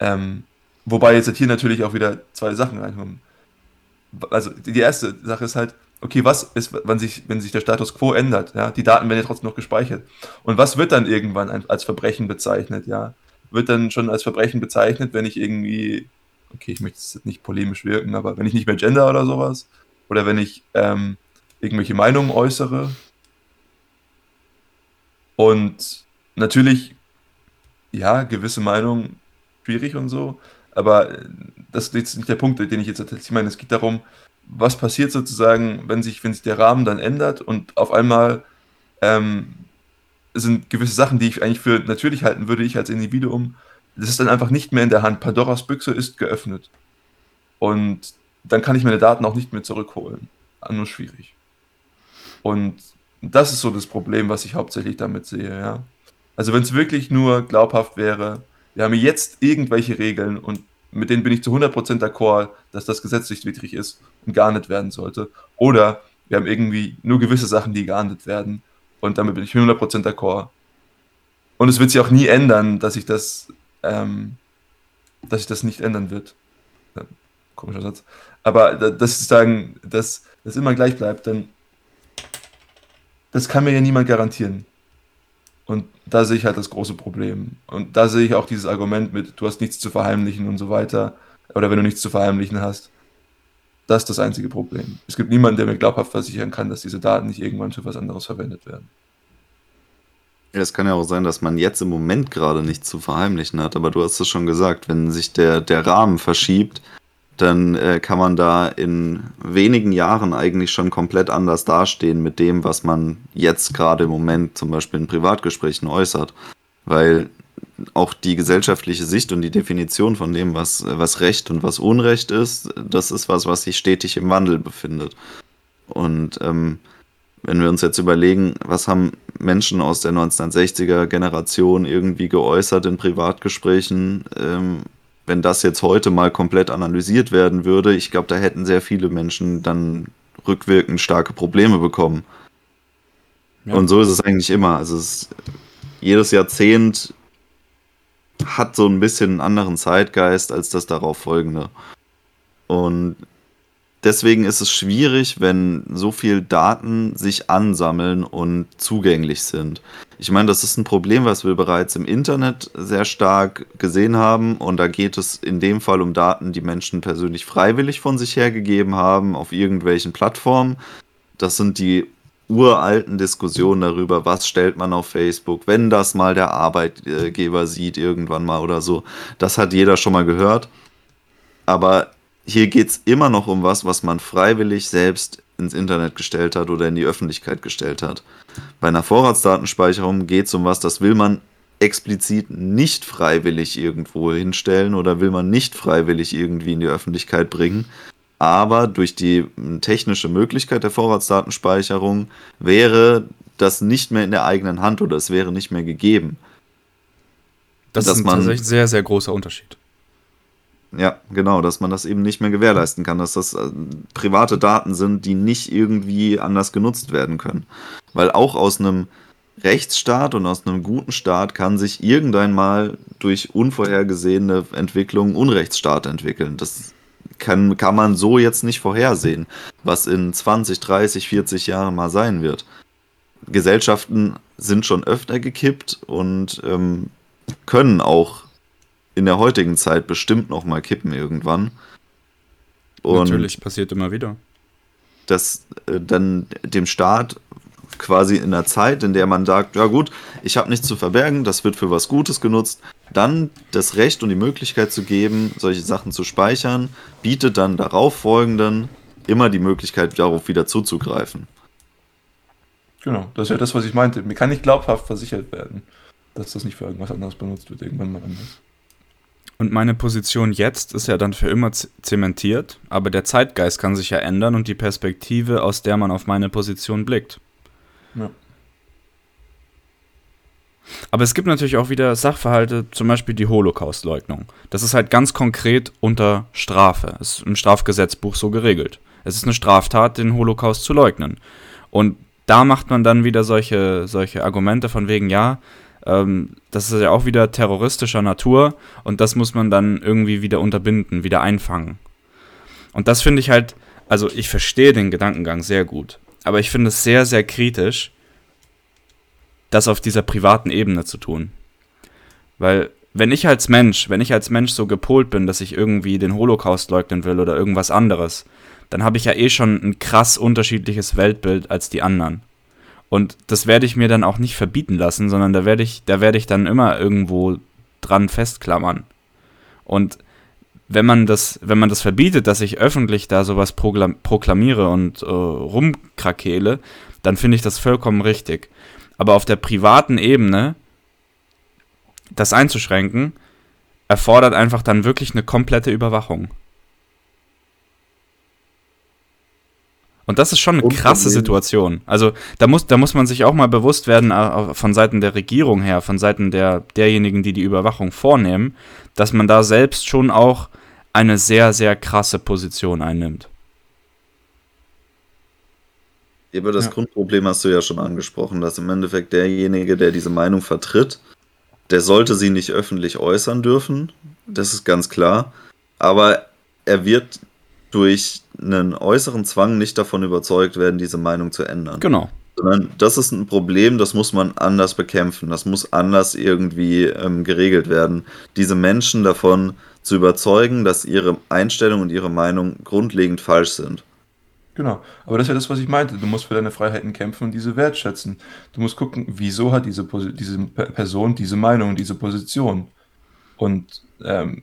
Ähm, wobei jetzt hier natürlich auch wieder zwei Sachen reinkommen. Also die erste Sache ist halt, okay, was ist, wenn sich, wenn sich der Status quo ändert, ja, die Daten werden ja trotzdem noch gespeichert. Und was wird dann irgendwann als Verbrechen bezeichnet, ja? Wird dann schon als Verbrechen bezeichnet, wenn ich irgendwie, okay, ich möchte jetzt nicht polemisch wirken, aber wenn ich nicht mehr gender oder sowas, oder wenn ich ähm, irgendwelche Meinungen äußere. Und natürlich, ja, gewisse Meinungen schwierig und so, aber das ist jetzt nicht der Punkt, den ich jetzt erzähle. Ich meine, es geht darum, was passiert sozusagen, wenn sich, wenn sich der Rahmen dann ändert und auf einmal ähm, sind gewisse Sachen, die ich eigentlich für natürlich halten würde, ich als Individuum. Das ist dann einfach nicht mehr in der Hand. Pandoras Büchse ist geöffnet. Und dann kann ich meine Daten auch nicht mehr zurückholen. Ah, nur schwierig. Und das ist so das Problem, was ich hauptsächlich damit sehe, ja. Also wenn es wirklich nur glaubhaft wäre, wir haben jetzt irgendwelche Regeln und mit denen bin ich zu 100% d'accord, dass das gesetzlich widrig ist und geahndet werden sollte. Oder wir haben irgendwie nur gewisse Sachen, die geahndet werden und damit bin ich 100% d'accord. Und es wird sich auch nie ändern, dass sich das, ähm, dass sich das nicht ändern wird. Ja, komischer Satz. Aber dass ich sagen, dass das immer gleich bleibt, dann das kann mir ja niemand garantieren. Und da sehe ich halt das große Problem. Und da sehe ich auch dieses Argument mit, du hast nichts zu verheimlichen und so weiter. Oder wenn du nichts zu verheimlichen hast. Das ist das einzige Problem. Es gibt niemanden, der mir glaubhaft versichern kann, dass diese Daten nicht irgendwann für was anderes verwendet werden. Ja, es kann ja auch sein, dass man jetzt im Moment gerade nichts zu verheimlichen hat, aber du hast es schon gesagt, wenn sich der, der Rahmen verschiebt, dann äh, kann man da in wenigen Jahren eigentlich schon komplett anders dastehen mit dem, was man jetzt gerade im Moment zum Beispiel in Privatgesprächen äußert. Weil auch die gesellschaftliche Sicht und die Definition von dem, was, was Recht und was Unrecht ist, das ist was, was sich stetig im Wandel befindet. Und ähm, wenn wir uns jetzt überlegen, was haben Menschen aus der 1960er Generation irgendwie geäußert in Privatgesprächen, ähm, wenn das jetzt heute mal komplett analysiert werden würde, ich glaube, da hätten sehr viele Menschen dann rückwirkend starke Probleme bekommen. Ja. Und so ist es eigentlich immer. Also es, jedes Jahrzehnt hat so ein bisschen einen anderen Zeitgeist als das darauf folgende. Und deswegen ist es schwierig, wenn so viel Daten sich ansammeln und zugänglich sind. Ich meine, das ist ein Problem, was wir bereits im Internet sehr stark gesehen haben. Und da geht es in dem Fall um Daten, die Menschen persönlich freiwillig von sich hergegeben haben auf irgendwelchen Plattformen. Das sind die uralten Diskussionen darüber, was stellt man auf Facebook, wenn das mal der Arbeitgeber sieht, irgendwann mal oder so. Das hat jeder schon mal gehört. Aber hier geht es immer noch um was, was man freiwillig selbst ins Internet gestellt hat oder in die Öffentlichkeit gestellt hat. Bei einer Vorratsdatenspeicherung geht es um was, das will man explizit nicht freiwillig irgendwo hinstellen oder will man nicht freiwillig irgendwie in die Öffentlichkeit bringen. Aber durch die technische Möglichkeit der Vorratsdatenspeicherung wäre das nicht mehr in der eigenen Hand oder es wäre nicht mehr gegeben. Das ist ein tatsächlich sehr, sehr großer Unterschied. Ja, genau, dass man das eben nicht mehr gewährleisten kann, dass das äh, private Daten sind, die nicht irgendwie anders genutzt werden können. Weil auch aus einem Rechtsstaat und aus einem guten Staat kann sich irgendwann mal durch unvorhergesehene Entwicklungen Unrechtsstaat entwickeln. Das kann, kann man so jetzt nicht vorhersehen, was in 20, 30, 40 Jahren mal sein wird. Gesellschaften sind schon öfter gekippt und ähm, können auch in der heutigen Zeit bestimmt noch mal kippen irgendwann. Und Natürlich passiert immer wieder. Dass äh, dann dem Staat quasi in der Zeit, in der man sagt, ja gut, ich habe nichts zu verbergen, das wird für was Gutes genutzt, dann das Recht und die Möglichkeit zu geben, solche Sachen zu speichern, bietet dann darauf folgenden immer die Möglichkeit, darauf wieder zuzugreifen. Genau, das ist ja das, was ich meinte. Mir kann nicht glaubhaft versichert werden, dass das nicht für irgendwas anderes benutzt wird, irgendwann mal anders. Und meine Position jetzt ist ja dann für immer zementiert, aber der Zeitgeist kann sich ja ändern und die Perspektive, aus der man auf meine Position blickt. Ja. Aber es gibt natürlich auch wieder Sachverhalte, zum Beispiel die Holocaust-Leugnung. Das ist halt ganz konkret unter Strafe. Es ist im Strafgesetzbuch so geregelt. Es ist eine Straftat, den Holocaust zu leugnen. Und da macht man dann wieder solche, solche Argumente von wegen, ja, ähm, das ist ja auch wieder terroristischer Natur und das muss man dann irgendwie wieder unterbinden, wieder einfangen. Und das finde ich halt, also ich verstehe den Gedankengang sehr gut, aber ich finde es sehr, sehr kritisch, das auf dieser privaten Ebene zu tun. Weil wenn ich als Mensch, wenn ich als Mensch so gepolt bin, dass ich irgendwie den Holocaust leugnen will oder irgendwas anderes, dann habe ich ja eh schon ein krass unterschiedliches Weltbild als die anderen. Und das werde ich mir dann auch nicht verbieten lassen, sondern da werde ich, da werde ich dann immer irgendwo dran festklammern. Und wenn man das, wenn man das verbietet, dass ich öffentlich da sowas proklamiere und äh, rumkrakele, dann finde ich das vollkommen richtig. Aber auf der privaten Ebene das einzuschränken, erfordert einfach dann wirklich eine komplette Überwachung. Und das ist schon eine krasse Situation. Also da muss, da muss man sich auch mal bewusst werden, von Seiten der Regierung her, von Seiten der, derjenigen, die die Überwachung vornehmen, dass man da selbst schon auch eine sehr, sehr krasse Position einnimmt. Aber das ja. Grundproblem hast du ja schon angesprochen, dass im Endeffekt derjenige, der diese Meinung vertritt, der sollte sie nicht öffentlich äußern dürfen. Das ist ganz klar. Aber er wird durch einen äußeren Zwang nicht davon überzeugt werden, diese Meinung zu ändern. Genau. Sondern das ist ein Problem, das muss man anders bekämpfen. Das muss anders irgendwie ähm, geregelt werden. Diese Menschen davon zu überzeugen, dass ihre Einstellung und ihre Meinung grundlegend falsch sind. Genau, aber das ist ja das, was ich meinte. Du musst für deine Freiheiten kämpfen und diese wertschätzen. Du musst gucken, wieso hat diese, diese Person diese Meinung, diese Position. Und ähm,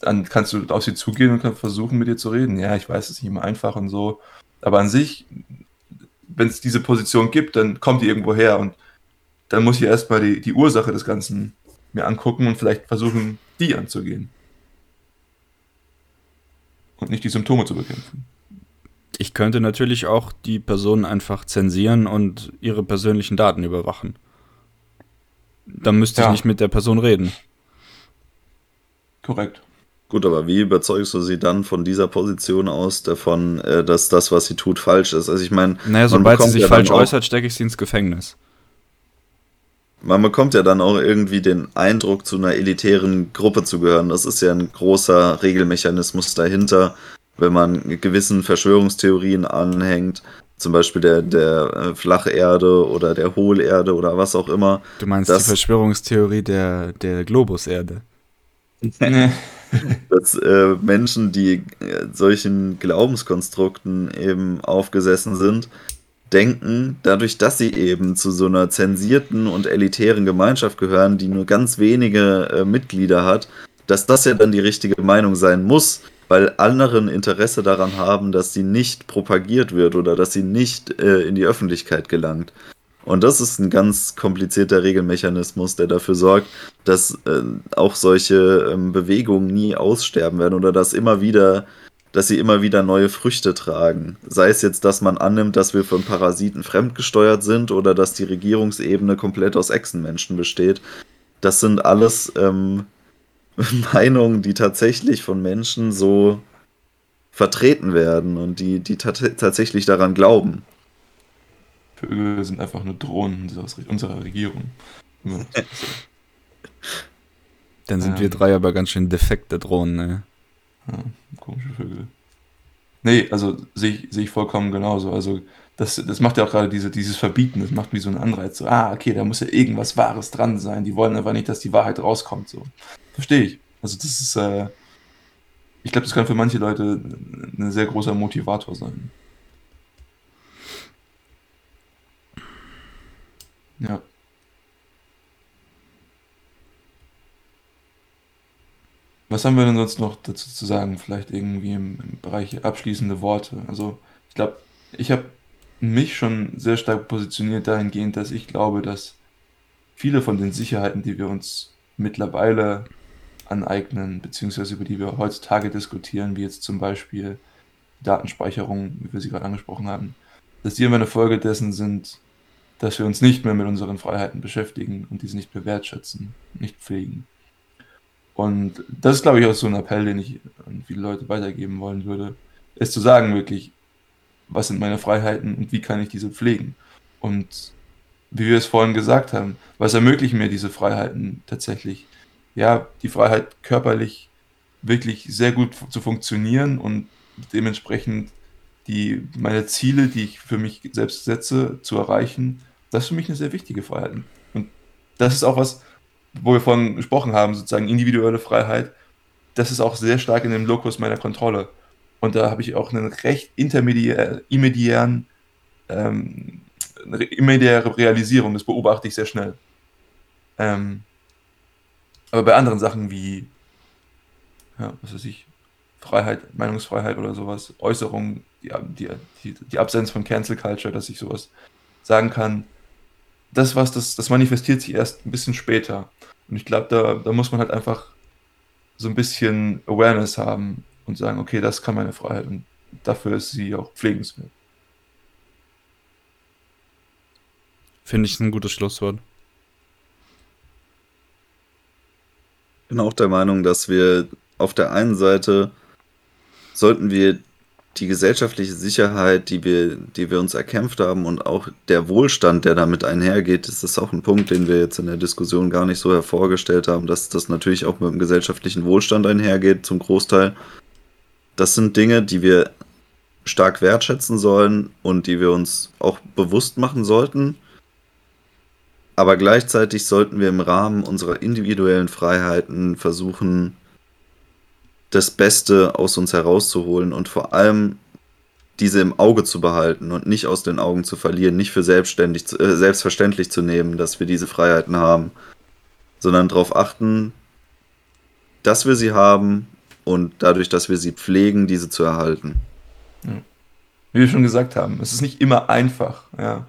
dann kannst du auf sie zugehen und kannst versuchen, mit ihr zu reden. Ja, ich weiß, es ist nicht immer einfach und so. Aber an sich, wenn es diese Position gibt, dann kommt die irgendwo her und dann muss ich erstmal die, die Ursache des Ganzen mir angucken und vielleicht versuchen, die anzugehen. Und nicht die Symptome zu bekämpfen. Ich könnte natürlich auch die Person einfach zensieren und ihre persönlichen Daten überwachen. Dann müsste ja. ich nicht mit der Person reden. Korrekt. Gut, aber wie überzeugst du sie dann von dieser Position aus davon, äh, dass das, was sie tut, falsch ist? Also ich meine, naja, sobald sie sich ja falsch äußert, stecke ich sie ins Gefängnis. Man bekommt ja dann auch irgendwie den Eindruck, zu einer elitären Gruppe zu gehören. Das ist ja ein großer Regelmechanismus dahinter, wenn man gewissen Verschwörungstheorien anhängt, zum Beispiel der, der äh, Flacherde oder der Hohlerde oder was auch immer. Du meinst die Verschwörungstheorie der, der Globuserde? [LAUGHS] [LAUGHS] dass äh, Menschen, die äh, solchen Glaubenskonstrukten eben aufgesessen sind, denken, dadurch, dass sie eben zu so einer zensierten und elitären Gemeinschaft gehören, die nur ganz wenige äh, Mitglieder hat, dass das ja dann die richtige Meinung sein muss, weil anderen Interesse daran haben, dass sie nicht propagiert wird oder dass sie nicht äh, in die Öffentlichkeit gelangt. Und das ist ein ganz komplizierter Regelmechanismus, der dafür sorgt, dass äh, auch solche ähm, Bewegungen nie aussterben werden oder dass immer wieder, dass sie immer wieder neue Früchte tragen. Sei es jetzt, dass man annimmt, dass wir von Parasiten fremdgesteuert sind oder dass die Regierungsebene komplett aus Echsenmenschen besteht. Das sind alles ähm, [LAUGHS] Meinungen, die tatsächlich von Menschen so vertreten werden und die, die tatsächlich daran glauben. Vögel sind einfach nur Drohnen unserer Regierung. [LAUGHS] Dann sind ähm, wir drei aber ganz schön defekte Drohnen, ne? Ja, komische Vögel. Nee, also sehe ich, seh ich vollkommen genauso. Also das, das macht ja auch gerade diese, dieses Verbieten, das macht wie so einen Anreiz. So, ah, okay, da muss ja irgendwas Wahres dran sein. Die wollen einfach nicht, dass die Wahrheit rauskommt. So. Verstehe ich. Also das ist, äh, ich glaube, das kann für manche Leute ein sehr großer Motivator sein. Ja. Was haben wir denn sonst noch dazu zu sagen? Vielleicht irgendwie im, im Bereich abschließende Worte. Also ich glaube, ich habe mich schon sehr stark positioniert dahingehend, dass ich glaube, dass viele von den Sicherheiten, die wir uns mittlerweile aneignen, beziehungsweise über die wir heutzutage diskutieren, wie jetzt zum Beispiel Datenspeicherung, wie wir sie gerade angesprochen haben, dass die immer eine Folge dessen sind, dass wir uns nicht mehr mit unseren Freiheiten beschäftigen und diese nicht mehr wertschätzen, nicht pflegen. Und das ist, glaube ich, auch so ein Appell, den ich an viele Leute weitergeben wollen würde, ist zu sagen wirklich, was sind meine Freiheiten und wie kann ich diese pflegen? Und wie wir es vorhin gesagt haben, was ermöglichen mir diese Freiheiten tatsächlich? Ja, die Freiheit körperlich wirklich sehr gut zu funktionieren und dementsprechend die, meine Ziele, die ich für mich selbst setze, zu erreichen das ist für mich eine sehr wichtige Freiheit. Und das ist auch was, wo wir vorhin gesprochen haben, sozusagen individuelle Freiheit. Das ist auch sehr stark in dem Lokus meiner Kontrolle. Und da habe ich auch einen recht intermediär, immediären, ähm, immediäre Realisierung. Das beobachte ich sehr schnell. Ähm, aber bei anderen Sachen wie, ja, was weiß ich, Freiheit, Meinungsfreiheit oder sowas, Äußerung, die, die, die Absenz von Cancel Culture, dass ich sowas sagen kann, das was, das, das manifestiert sich erst ein bisschen später. Und ich glaube, da, da muss man halt einfach so ein bisschen Awareness haben und sagen, okay, das kann meine Freiheit und dafür ist sie auch pflegenswert. Finde ich ein gutes Schlusswort. Ich bin auch der Meinung, dass wir auf der einen Seite sollten wir die gesellschaftliche Sicherheit, die wir, die wir uns erkämpft haben und auch der Wohlstand, der damit einhergeht, das ist auch ein Punkt, den wir jetzt in der Diskussion gar nicht so hervorgestellt haben, dass das natürlich auch mit dem gesellschaftlichen Wohlstand einhergeht, zum Großteil. Das sind Dinge, die wir stark wertschätzen sollen und die wir uns auch bewusst machen sollten. Aber gleichzeitig sollten wir im Rahmen unserer individuellen Freiheiten versuchen, das Beste aus uns herauszuholen und vor allem diese im Auge zu behalten und nicht aus den Augen zu verlieren, nicht für selbstständig, äh, selbstverständlich zu nehmen, dass wir diese Freiheiten haben, sondern darauf achten, dass wir sie haben und dadurch, dass wir sie pflegen, diese zu erhalten. Ja. Wie wir schon gesagt haben, es ist nicht immer einfach. Ja.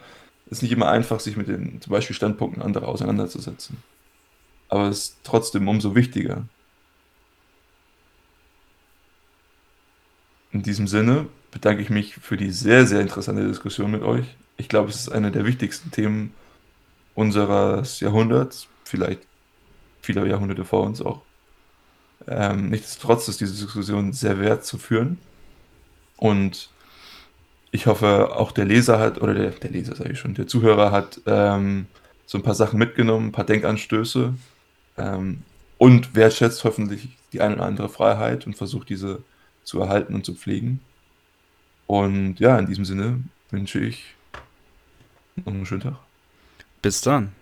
Es ist nicht immer einfach, sich mit den zum Beispiel Standpunkten anderer auseinanderzusetzen. Aber es ist trotzdem umso wichtiger, In diesem Sinne bedanke ich mich für die sehr, sehr interessante Diskussion mit euch. Ich glaube, es ist eine der wichtigsten Themen unseres Jahrhunderts, vielleicht viele Jahrhunderte vor uns auch. Ähm, nichtsdestotrotz ist diese Diskussion sehr wert zu führen. Und ich hoffe, auch der Leser hat, oder der, der Leser sage ich schon, der Zuhörer hat ähm, so ein paar Sachen mitgenommen, ein paar Denkanstöße ähm, und wertschätzt hoffentlich die eine oder andere Freiheit und versucht diese zu erhalten und zu pflegen. Und ja, in diesem Sinne wünsche ich noch einen schönen Tag. Bis dann.